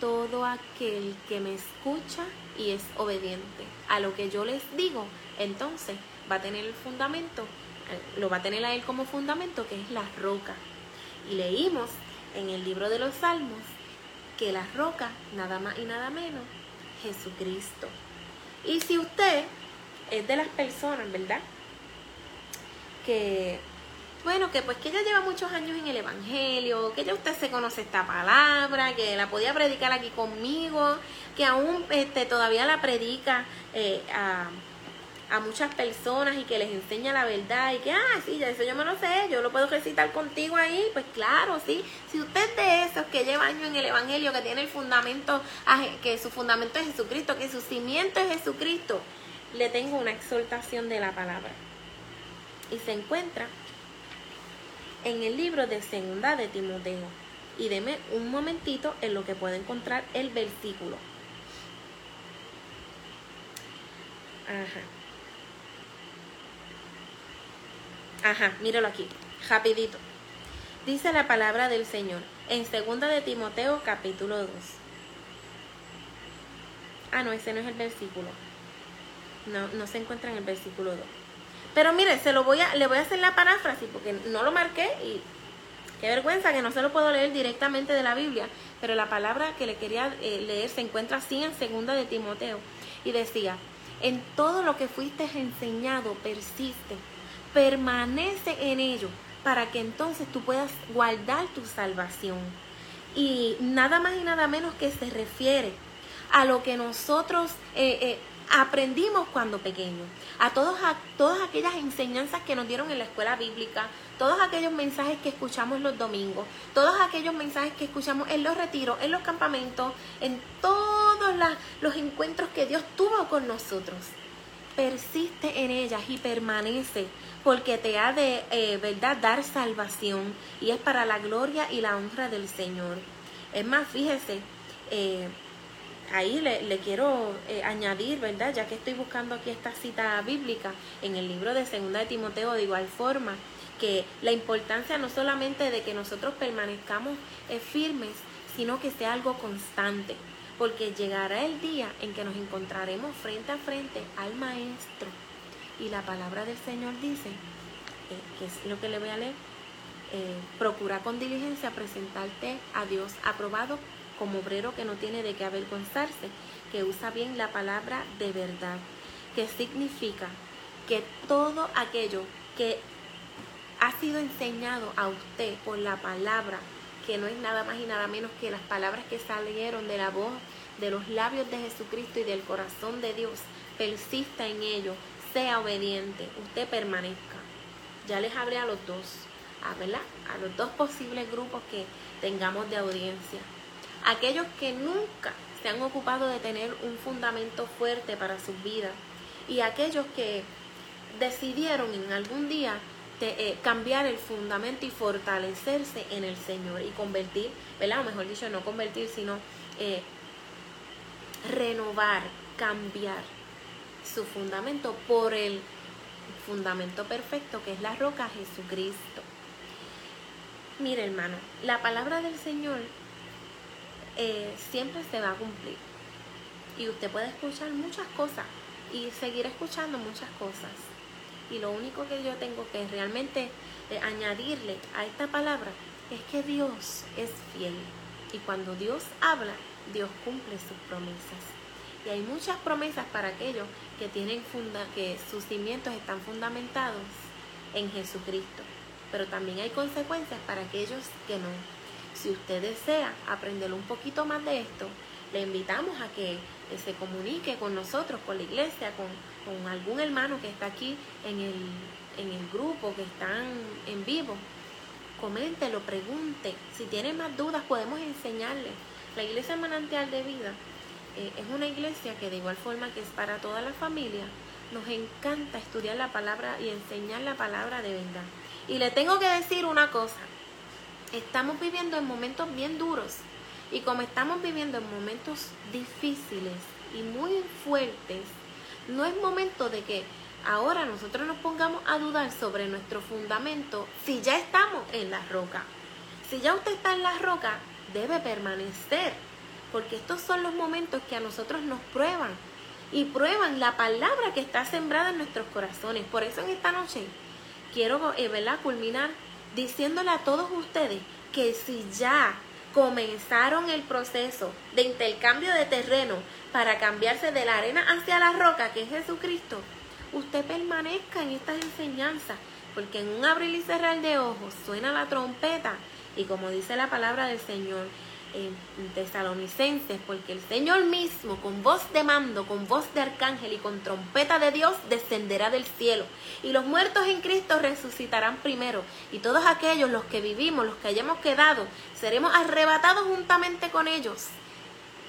todo aquel que me escucha y es obediente a lo que yo les digo, entonces va a tener el fundamento, eh, lo va a tener a él como fundamento, que es la roca. Y leímos en el libro de los Salmos que la roca, nada más y nada menos, Jesucristo. Y si usted es de las personas, ¿verdad? Que, bueno, que pues que ella lleva muchos años en el Evangelio, que ya usted se conoce esta palabra, que la podía predicar aquí conmigo, que aún este, todavía la predica eh, a a muchas personas y que les enseña la verdad y que, ah, sí, ya eso yo me lo sé, yo lo puedo recitar contigo ahí, pues claro, sí. Si usted es de esos que lleva años en el Evangelio, que tiene el fundamento, que su fundamento es Jesucristo, que su cimiento es Jesucristo, le tengo una exhortación de la palabra. Y se encuentra en el libro de Segunda de Timoteo. Y deme un momentito en lo que puede encontrar el versículo. Ajá. Ajá, míralo aquí, rapidito. Dice la palabra del Señor en segunda de Timoteo capítulo 2. Ah, no, ese no es el versículo. No, no se encuentra en el versículo 2. Pero mire, se lo voy a, le voy a hacer la paráfrasis porque no lo marqué y Qué vergüenza que no se lo puedo leer directamente de la Biblia, pero la palabra que le quería eh, leer se encuentra así en segunda de Timoteo y decía, en todo lo que fuiste enseñado persiste, permanece en ello, para que entonces tú puedas guardar tu salvación. Y nada más y nada menos que se refiere a lo que nosotros eh, eh, aprendimos cuando pequeños, a, todos, a todas aquellas enseñanzas que nos dieron en la escuela bíblica, todos aquellos mensajes que escuchamos los domingos, todos aquellos mensajes que escuchamos en los retiros, en los campamentos, en todos los encuentros que Dios tuvo con nosotros. Persiste en ellas y permanece porque te ha de eh, verdad dar salvación y es para la gloria y la honra del Señor. Es más, fíjese, eh, ahí le, quiero eh, añadir, ¿verdad? Ya que estoy buscando aquí esta cita bíblica en el libro de Segunda de Timoteo, de igual forma, que la importancia no solamente de que nosotros permanezcamos firmes, sino que sea algo constante, porque llegará el día en que nos encontraremos frente a frente al Maestro. Y la palabra del Señor dice, eh, que es lo que le voy a leer, procura con diligencia presentarte a Dios aprobado como obrero que no tiene de qué avergonzarse, que usa bien la palabra de verdad, que significa que todo aquello que ha sido enseñado a usted por la palabra, que no es nada más y nada menos que las palabras que salieron de la voz, de los labios de Jesucristo y del corazón de Dios, persista en ello, sea obediente, usted permanezca. Ya les hablé a los dos, a, a los dos posibles grupos que tengamos de audiencia. Aquellos que nunca se han ocupado de tener un fundamento fuerte para sus vidas y aquellos que decidieron en algún día eh, cambiar el fundamento y fortalecerse en el Señor y convertir, ¿verdad? O mejor dicho, no convertir, sino eh, renovar, cambiar su fundamento por el fundamento perfecto que es la roca Jesucristo. Mire hermano, la palabra del Señor eh, siempre se va a cumplir. Y usted puede escuchar muchas cosas y seguir escuchando muchas cosas. Y lo único que yo tengo que realmente eh, añadirle a esta palabra es que Dios es fiel. Y cuando Dios habla, Dios cumple sus promesas. Y hay muchas promesas para aquellos que tienen funda que sus cimientos están fundamentados en Jesucristo. Pero también hay consecuencias para aquellos que no. Si usted desea aprender un poquito más de esto, le invitamos a que se comunique con nosotros, con la iglesia, con, algún hermano que está aquí en el, en el grupo, que están en vivo. Coméntelo, pregunte. Si tiene más dudas, podemos enseñarle. La iglesia manantial de vida eh, es una iglesia que de igual forma que es para toda la familia, nos encanta estudiar la palabra y enseñar la palabra de verdad. Y le tengo que decir una cosa, estamos viviendo en momentos bien duros y como estamos viviendo en momentos difíciles y muy fuertes, no es momento de que ahora nosotros nos pongamos a dudar sobre nuestro fundamento si ya estamos en la roca. Si ya usted está en la roca, debe permanecer, porque estos son los momentos que a nosotros nos prueban y prueban la palabra que está sembrada en nuestros corazones. Por eso en esta noche quiero eh, ¿verdad? culminar diciéndole a todos ustedes que si ya comenzaron el proceso de intercambio de terreno para cambiarse de la arena hacia la roca, que es Jesucristo, usted permanezca en estas enseñanzas, porque en un abrir y cerrar de ojos suena la trompeta y como dice la palabra del Señor, tesalonicenses, porque el Señor mismo, con voz de mando, con voz de arcángel y con trompeta de Dios, descenderá del cielo. Y los muertos en Cristo resucitarán primero. Y todos aquellos, los que vivimos, los que hayamos quedado, seremos arrebatados juntamente con ellos.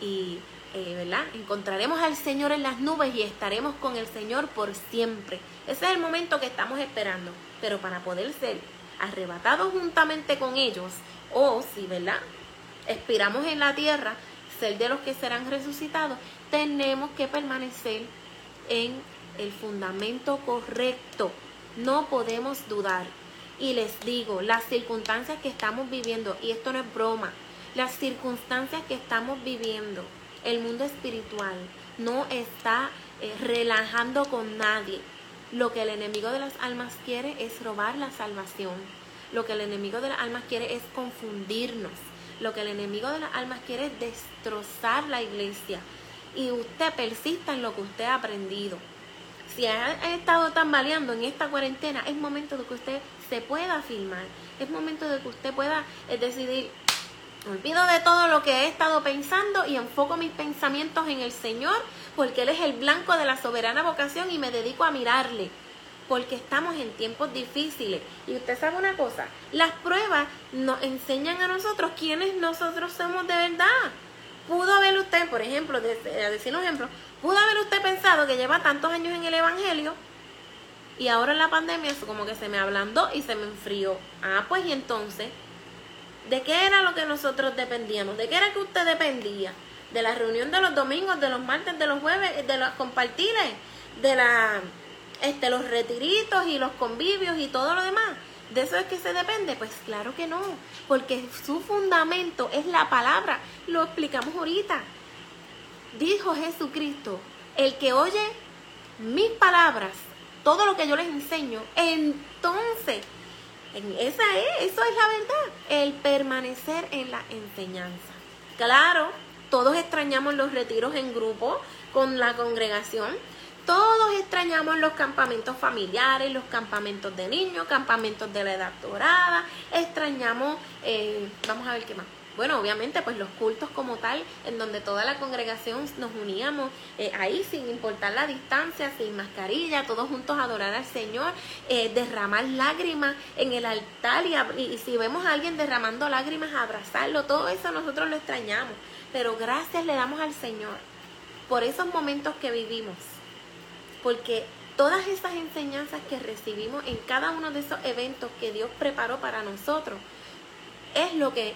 Y, eh, ¿verdad? Encontraremos al Señor en las nubes y estaremos con el Señor por siempre. Ese es el momento que estamos esperando. Pero para poder ser arrebatados juntamente con ellos, o si, ¿verdad? Expiramos en la tierra, ser de los que serán resucitados, tenemos que permanecer en el fundamento correcto. No podemos dudar. Y les digo, las circunstancias que estamos viviendo, y esto no es broma, las circunstancias que estamos viviendo, el mundo espiritual no está eh, relajando con nadie. Lo que el enemigo de las almas quiere es robar la salvación. Lo que el enemigo de las almas quiere es confundirnos. Lo que el enemigo de las almas quiere es destrozar la iglesia. Y usted persista en lo que usted ha aprendido. Si ha estado tambaleando en esta cuarentena, es momento de que usted se pueda filmar. Es momento de que usted pueda eh, decidir, olvido de todo lo que he estado pensando y enfoco mis pensamientos en el Señor, porque Él es el blanco de la soberana vocación y me dedico a mirarle porque estamos en tiempos difíciles. Y usted sabe una cosa, las pruebas nos enseñan a nosotros quiénes nosotros somos de verdad. Pudo haber usted, por ejemplo, a decir un ejemplo, pudo haber usted pensado que lleva tantos años en el Evangelio y ahora en la pandemia eso como que se me ablandó y se me enfrió. Ah, pues y entonces, ¿de qué era lo que nosotros dependíamos? ¿De qué era que usted dependía? De la reunión de los domingos, de los martes, de los jueves, de los compartiles, de la este, los retiritos y los convivios y todo lo demás. ¿De eso es que se depende? Pues claro que no, porque su fundamento es la palabra. Lo explicamos ahorita. Dijo Jesucristo, el que oye mis palabras, todo lo que yo les enseño, entonces, esa es, eso es la verdad, el permanecer en la enseñanza. Claro, todos extrañamos los retiros en grupo con la congregación, todos extrañamos los campamentos familiares, los campamentos de niños, campamentos de la edad dorada, extrañamos, eh, vamos a ver qué más. Bueno, obviamente, pues los cultos como tal, en donde toda la congregación nos uníamos eh, ahí sin importar la distancia, sin mascarilla, todos juntos a adorar al Señor, eh, derramar lágrimas en el altar y, y si vemos a alguien derramando lágrimas, abrazarlo, todo eso nosotros lo extrañamos. Pero gracias le damos al Señor por esos momentos que vivimos porque todas esas enseñanzas que recibimos en cada uno de esos eventos que Dios preparó para nosotros es lo que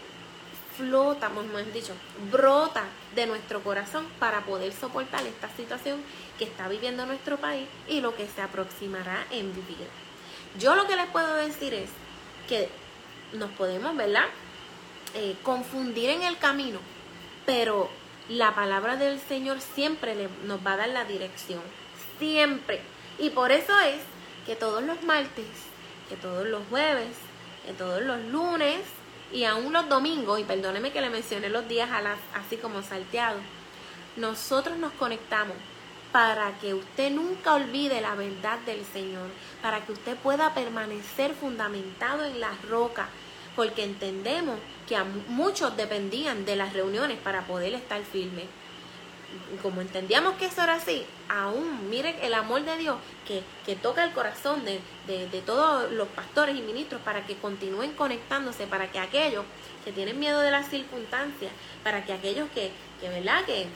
flota, hemos dicho, brota de nuestro corazón para poder soportar esta situación que está viviendo nuestro país y lo que se aproximará en vivir. Yo lo que les puedo decir es que nos podemos, ¿verdad? Eh, confundir en el camino, pero la palabra del Señor siempre nos va a dar la dirección siempre. Y por eso es que todos los martes, que todos los jueves, que todos los lunes y aún los domingos, y perdóneme que le mencione los días a las, así como salteado, nosotros nos conectamos para que usted nunca olvide la verdad del Señor, para que usted pueda permanecer fundamentado en la roca, porque entendemos que a muchos dependían de las reuniones para poder estar firmes como entendíamos que eso era así, aún miren el amor de Dios que, que toca el corazón de, de, todos los pastores y ministros para que continúen conectándose, para que aquellos que tienen miedo de las circunstancias, para que aquellos que, que, ¿verdad? que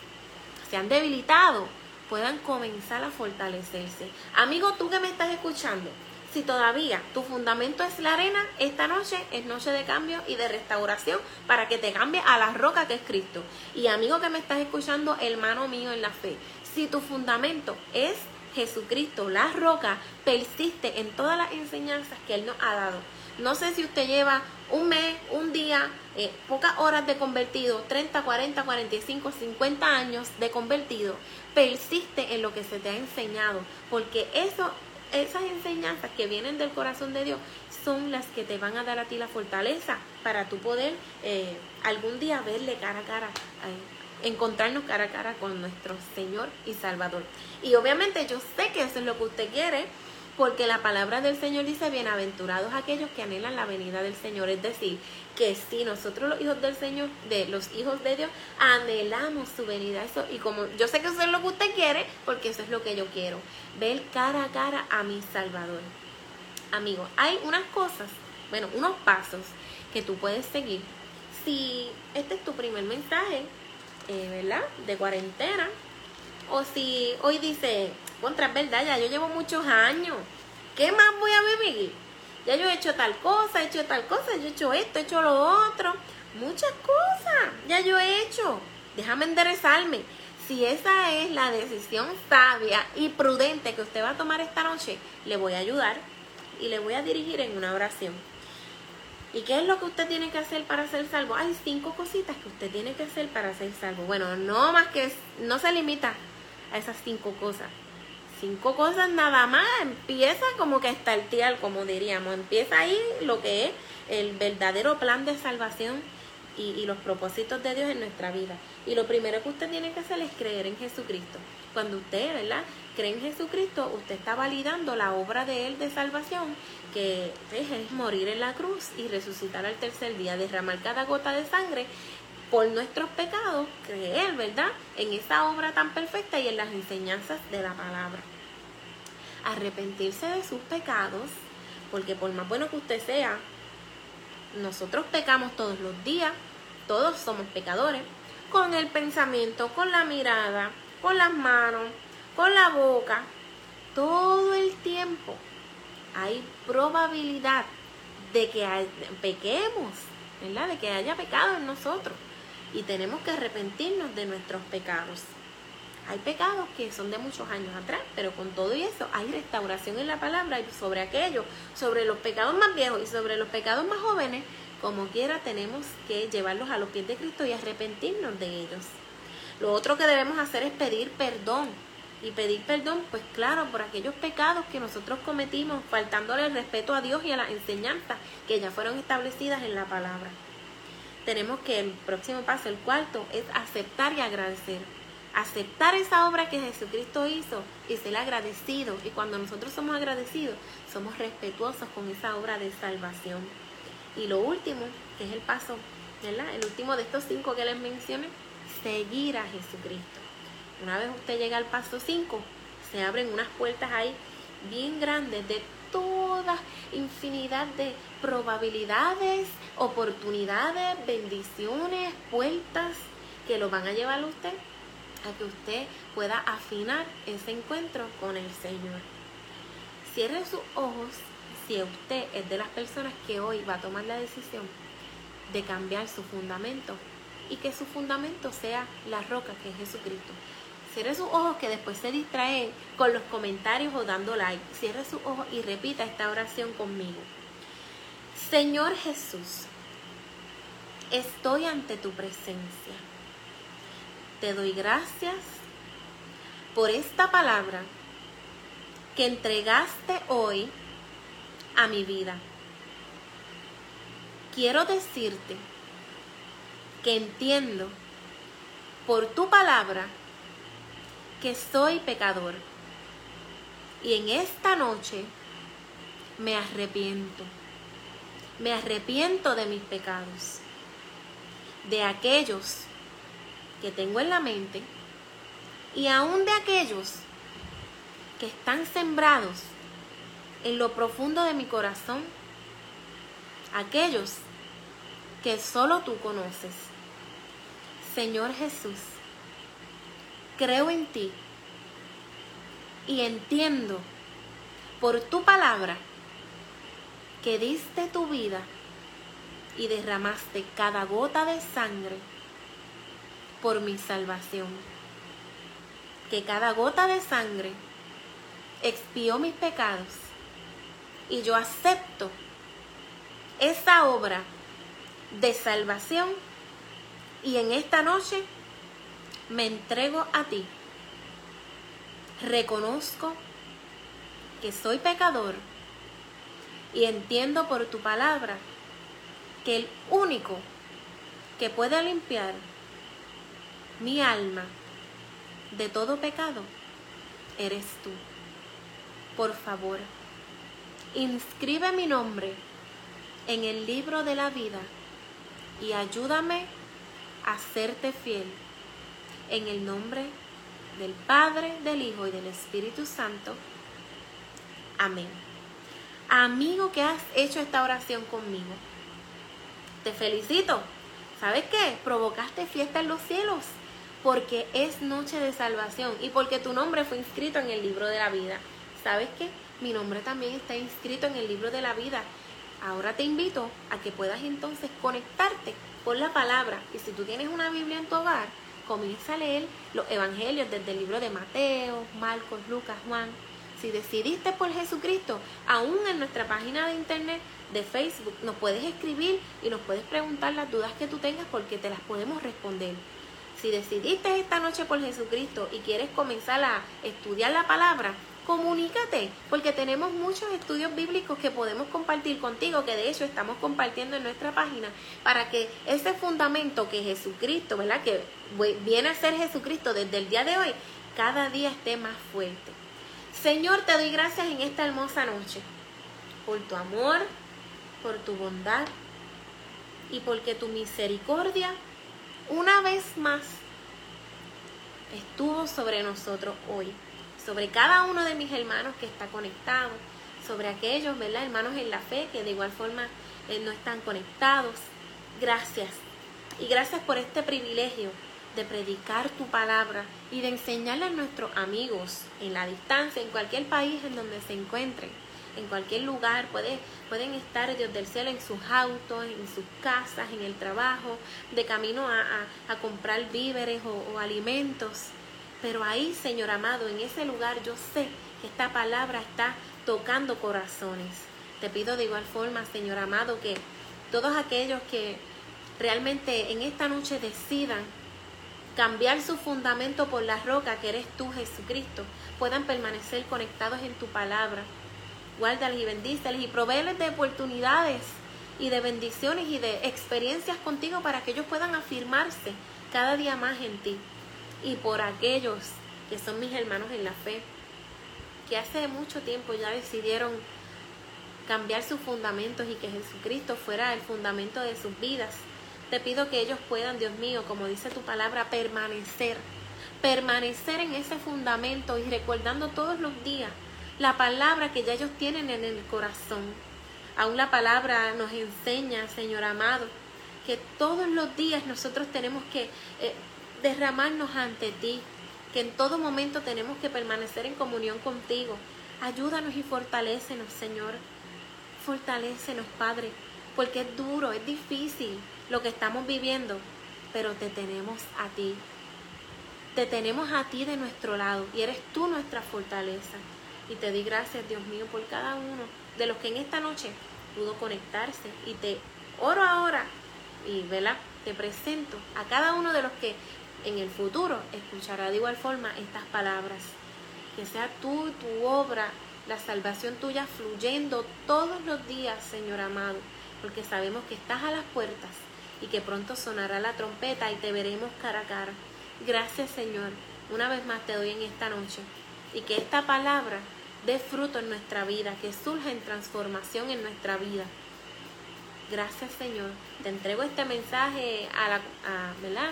se han debilitado puedan comenzar a fortalecerse. Amigo, tú que me estás escuchando, si todavía tu fundamento es la arena, esta noche es noche de cambio y de restauración para que te cambie a la roca que es Cristo. Y amigo que me estás escuchando, hermano mío en la fe, si tu fundamento es Jesucristo, la roca, persiste en todas las enseñanzas que Él nos ha dado. No sé si usted lleva un mes, un día, eh, pocas horas de convertido, 30, 40, 45, 50 años de convertido, persiste en lo que se te ha enseñado, porque eso esas enseñanzas que vienen del corazón de Dios son las que te van a dar a ti la fortaleza para tú poder eh, algún día verle cara a cara, eh, encontrarnos cara a cara con nuestro Señor y Salvador. Y obviamente yo sé que eso es lo que usted quiere, porque la palabra del Señor dice, bienaventurados aquellos que anhelan la venida del Señor. Es decir, que si nosotros los hijos del Señor, de los hijos de Dios, anhelamos su venida. Eso, y como yo sé que eso es lo que usted quiere, porque eso es lo que yo quiero. Ver cara a cara a mi Salvador. Amigo, hay unas cosas, bueno, unos pasos que tú puedes seguir. Si este es tu primer mensaje, eh, ¿verdad? De cuarentena. O si hoy dice, contra, verdad, ya yo llevo muchos años. ¿Qué más voy a vivir? Ya yo he hecho tal cosa, he hecho tal cosa, yo he hecho esto, he hecho lo otro. Muchas cosas, ya yo he hecho. Déjame enderezarme. Si esa es la decisión sabia y prudente que usted va a tomar esta noche, le voy a ayudar y le voy a dirigir en una oración. ¿Y qué es lo que usted tiene que hacer para ser salvo? Hay cinco cositas que usted tiene que hacer para ser salvo. Bueno, no más que no se limita a esas cinco cosas cinco cosas nada más, empieza como que a estartear, como diríamos, empieza ahí lo que es el verdadero plan de salvación y, los propósitos de Dios en nuestra vida. Y lo primero que usted tiene que hacer es creer en Jesucristo. Cuando usted, ¿verdad? Cree en Jesucristo, usted está validando la obra de Él de salvación, que es morir en la cruz y resucitar al tercer día, derramar cada gota de sangre por nuestros pecados, creer, ¿verdad? En esa obra tan perfecta y en las enseñanzas de la palabra. Arrepentirse de sus pecados, porque por más bueno que usted sea, nosotros pecamos todos los días, todos somos pecadores, con el pensamiento, con la mirada, con las manos, con la boca, todo el tiempo hay probabilidad de que pequemos, ¿verdad? De que haya pecado en nosotros y tenemos que arrepentirnos de nuestros pecados. Hay pecados que son de muchos años atrás, pero con todo y eso hay restauración en la palabra y sobre aquello, sobre los pecados más viejos y sobre los pecados más jóvenes, como quiera tenemos que llevarlos a los pies de Cristo y arrepentirnos de ellos. Lo otro que debemos hacer es pedir perdón. Y pedir perdón, pues claro, por aquellos pecados que nosotros cometimos, faltándole el respeto a Dios y a las enseñanzas que ya fueron establecidas en la palabra. Tenemos que el próximo paso, el cuarto, es aceptar y agradecer aceptar esa obra que Jesucristo hizo y ser agradecido. Y cuando nosotros somos agradecidos, somos respetuosos con esa obra de salvación. Y lo último, que es el paso, ¿verdad? El último de estos cinco que les mencioné, seguir a Jesucristo. Una vez usted llega al paso 5, se abren unas puertas ahí bien grandes de toda infinidad de probabilidades, oportunidades, bendiciones, puertas que lo van a llevar a usted a que usted pueda afinar ese encuentro con el Señor. Cierre sus ojos si usted es de las personas que hoy va a tomar la decisión de cambiar su fundamento y que su fundamento sea la roca que es Jesucristo. Cierre sus ojos que después se distrae con los comentarios o dando like. Cierre sus ojos y repita esta oración conmigo. Señor Jesús, estoy ante tu presencia te doy gracias por esta palabra que entregaste hoy a mi vida. Quiero decirte que entiendo por tu palabra que soy pecador y en esta noche me arrepiento. Me arrepiento de mis pecados, de aquellos que tengo en la mente y aún de aquellos que están sembrados en lo profundo de mi corazón, aquellos que solo tú conoces. Señor Jesús, creo en ti y entiendo por tu palabra que diste tu vida y derramaste cada gota de sangre por mi salvación. Que cada gota de sangre expió mis pecados y yo acepto esa obra de salvación y en esta noche me entrego a ti. Reconozco que soy pecador y entiendo por tu palabra que el único que puede limpiar mi alma de todo pecado, eres tú. Por favor, inscribe mi nombre en el libro de la vida y ayúdame a serte fiel. En el nombre del Padre, del Hijo y del Espíritu Santo. Amén. Amigo que has hecho esta oración conmigo, te felicito. ¿Sabes qué? Provocaste fiesta en los cielos porque es noche de salvación y porque tu nombre fue inscrito en el libro de la vida. ¿Sabes qué? Mi nombre también está inscrito en el libro de la vida. Ahora te invito a que puedas entonces conectarte con la palabra y si tú tienes una Biblia en tu hogar, comienza a leer los evangelios desde el libro de Mateo, Marcos, Lucas, Juan. Si decidiste por Jesucristo, aún en nuestra página de internet de Facebook nos puedes escribir y nos puedes preguntar las dudas que tú tengas porque te las podemos responder. Si decidiste esta noche por Jesucristo y quieres comenzar a estudiar la palabra, comunícate, porque tenemos muchos estudios bíblicos que podemos compartir contigo, que de hecho estamos compartiendo en nuestra página, para que ese fundamento que Jesucristo, ¿verdad? Que viene a ser Jesucristo desde el día de hoy, cada día esté más fuerte. Señor, te doy gracias en esta hermosa noche, por tu amor, por tu bondad y porque tu misericordia, una vez más, estuvo sobre nosotros hoy sobre cada uno de mis hermanos que está conectado, sobre aquellos, ¿verdad? Hermanos en la fe que de igual forma eh, no están conectados. Gracias. Y gracias por este privilegio de predicar tu palabra y de enseñarle a nuestros amigos en la distancia, en cualquier país en donde se encuentren, en cualquier lugar, puede, pueden estar Dios del cielo en sus autos, en sus casas, en el trabajo, de camino a, comprar víveres o alimentos. Pero ahí, Señor amado, en ese lugar yo sé que esta palabra está tocando corazones. Te pido de igual forma, Señor amado, que todos aquellos que realmente en esta noche decidan cambiar su fundamento por la roca que eres tú, Jesucristo, puedan permanecer conectados en tu palabra. Guárdales y bendíceles y proveeles de oportunidades y de bendiciones y de experiencias contigo para que ellos puedan afirmarse cada día más en ti y por aquellos que son mis hermanos en la fe, que hace mucho tiempo ya decidieron cambiar sus fundamentos y que Jesucristo fuera el fundamento de sus vidas. Te pido que ellos puedan, Dios mío, como dice tu palabra, permanecer, permanecer en ese fundamento y recordando todos los días la palabra que ya ellos tienen en el corazón. Aún la palabra nos enseña, Señor amado, que todos los días nosotros tenemos que eh, derramarnos ante ti, que en todo momento tenemos que permanecer en comunión contigo. Ayúdanos y fortalécenos, Señor. Fortalécenos, Padre, porque es duro, es difícil lo que estamos viviendo, pero te tenemos a ti. Te tenemos a ti de nuestro lado y eres tú nuestra fortaleza. Y te di gracias, Dios mío, por cada uno de los que en esta noche pudo conectarse. Y te oro ahora y, ¿verdad? Te presento a cada uno de los que en el futuro escuchará de igual forma estas palabras. Que sea tú, tu obra, la salvación tuya fluyendo todos los días, Señor amado, porque sabemos que estás a las puertas y que pronto sonará la trompeta y te veremos cara a cara. Gracias, Señor. Una vez más te doy en esta noche y que esta palabra dé fruto en nuestra vida, que surja en transformación en nuestra vida. Gracias, Señor. Te entrego este mensaje a la, ¿verdad?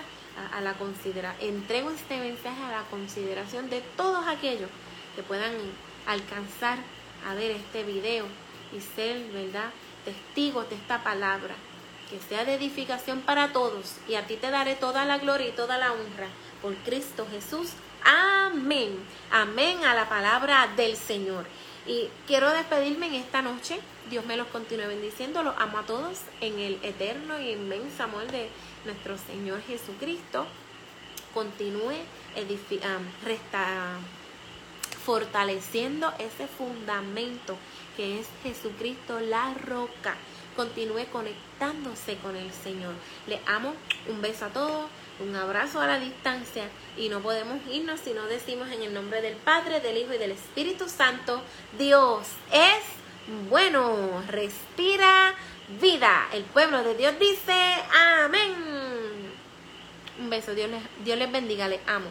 A, la considera entrego este mensaje a la consideración de todos aquellos que puedan alcanzar a ver este video y ser, ¿verdad?, testigos de esta palabra, que sea de edificación para todos, y a ti te daré toda la gloria y toda la honra por Cristo Jesús. Amén. Amén a la palabra del Señor. Y quiero despedirme en esta noche. Dios me los continúe bendiciendo. Los amo a todos en el eterno y inmenso amor de nuestro Señor Jesucristo continúe fortaleciendo ese fundamento que es Jesucristo la roca. Continúe conectándose con el Señor. Le amo. Un beso a todos. Un abrazo a la distancia. Y no podemos irnos si no decimos en el nombre del Padre, del Hijo y del Espíritu Santo. Dios es bueno. Respira vida. El pueblo de Dios dice amén. Un beso, Dios les, Dios les bendiga, les amo.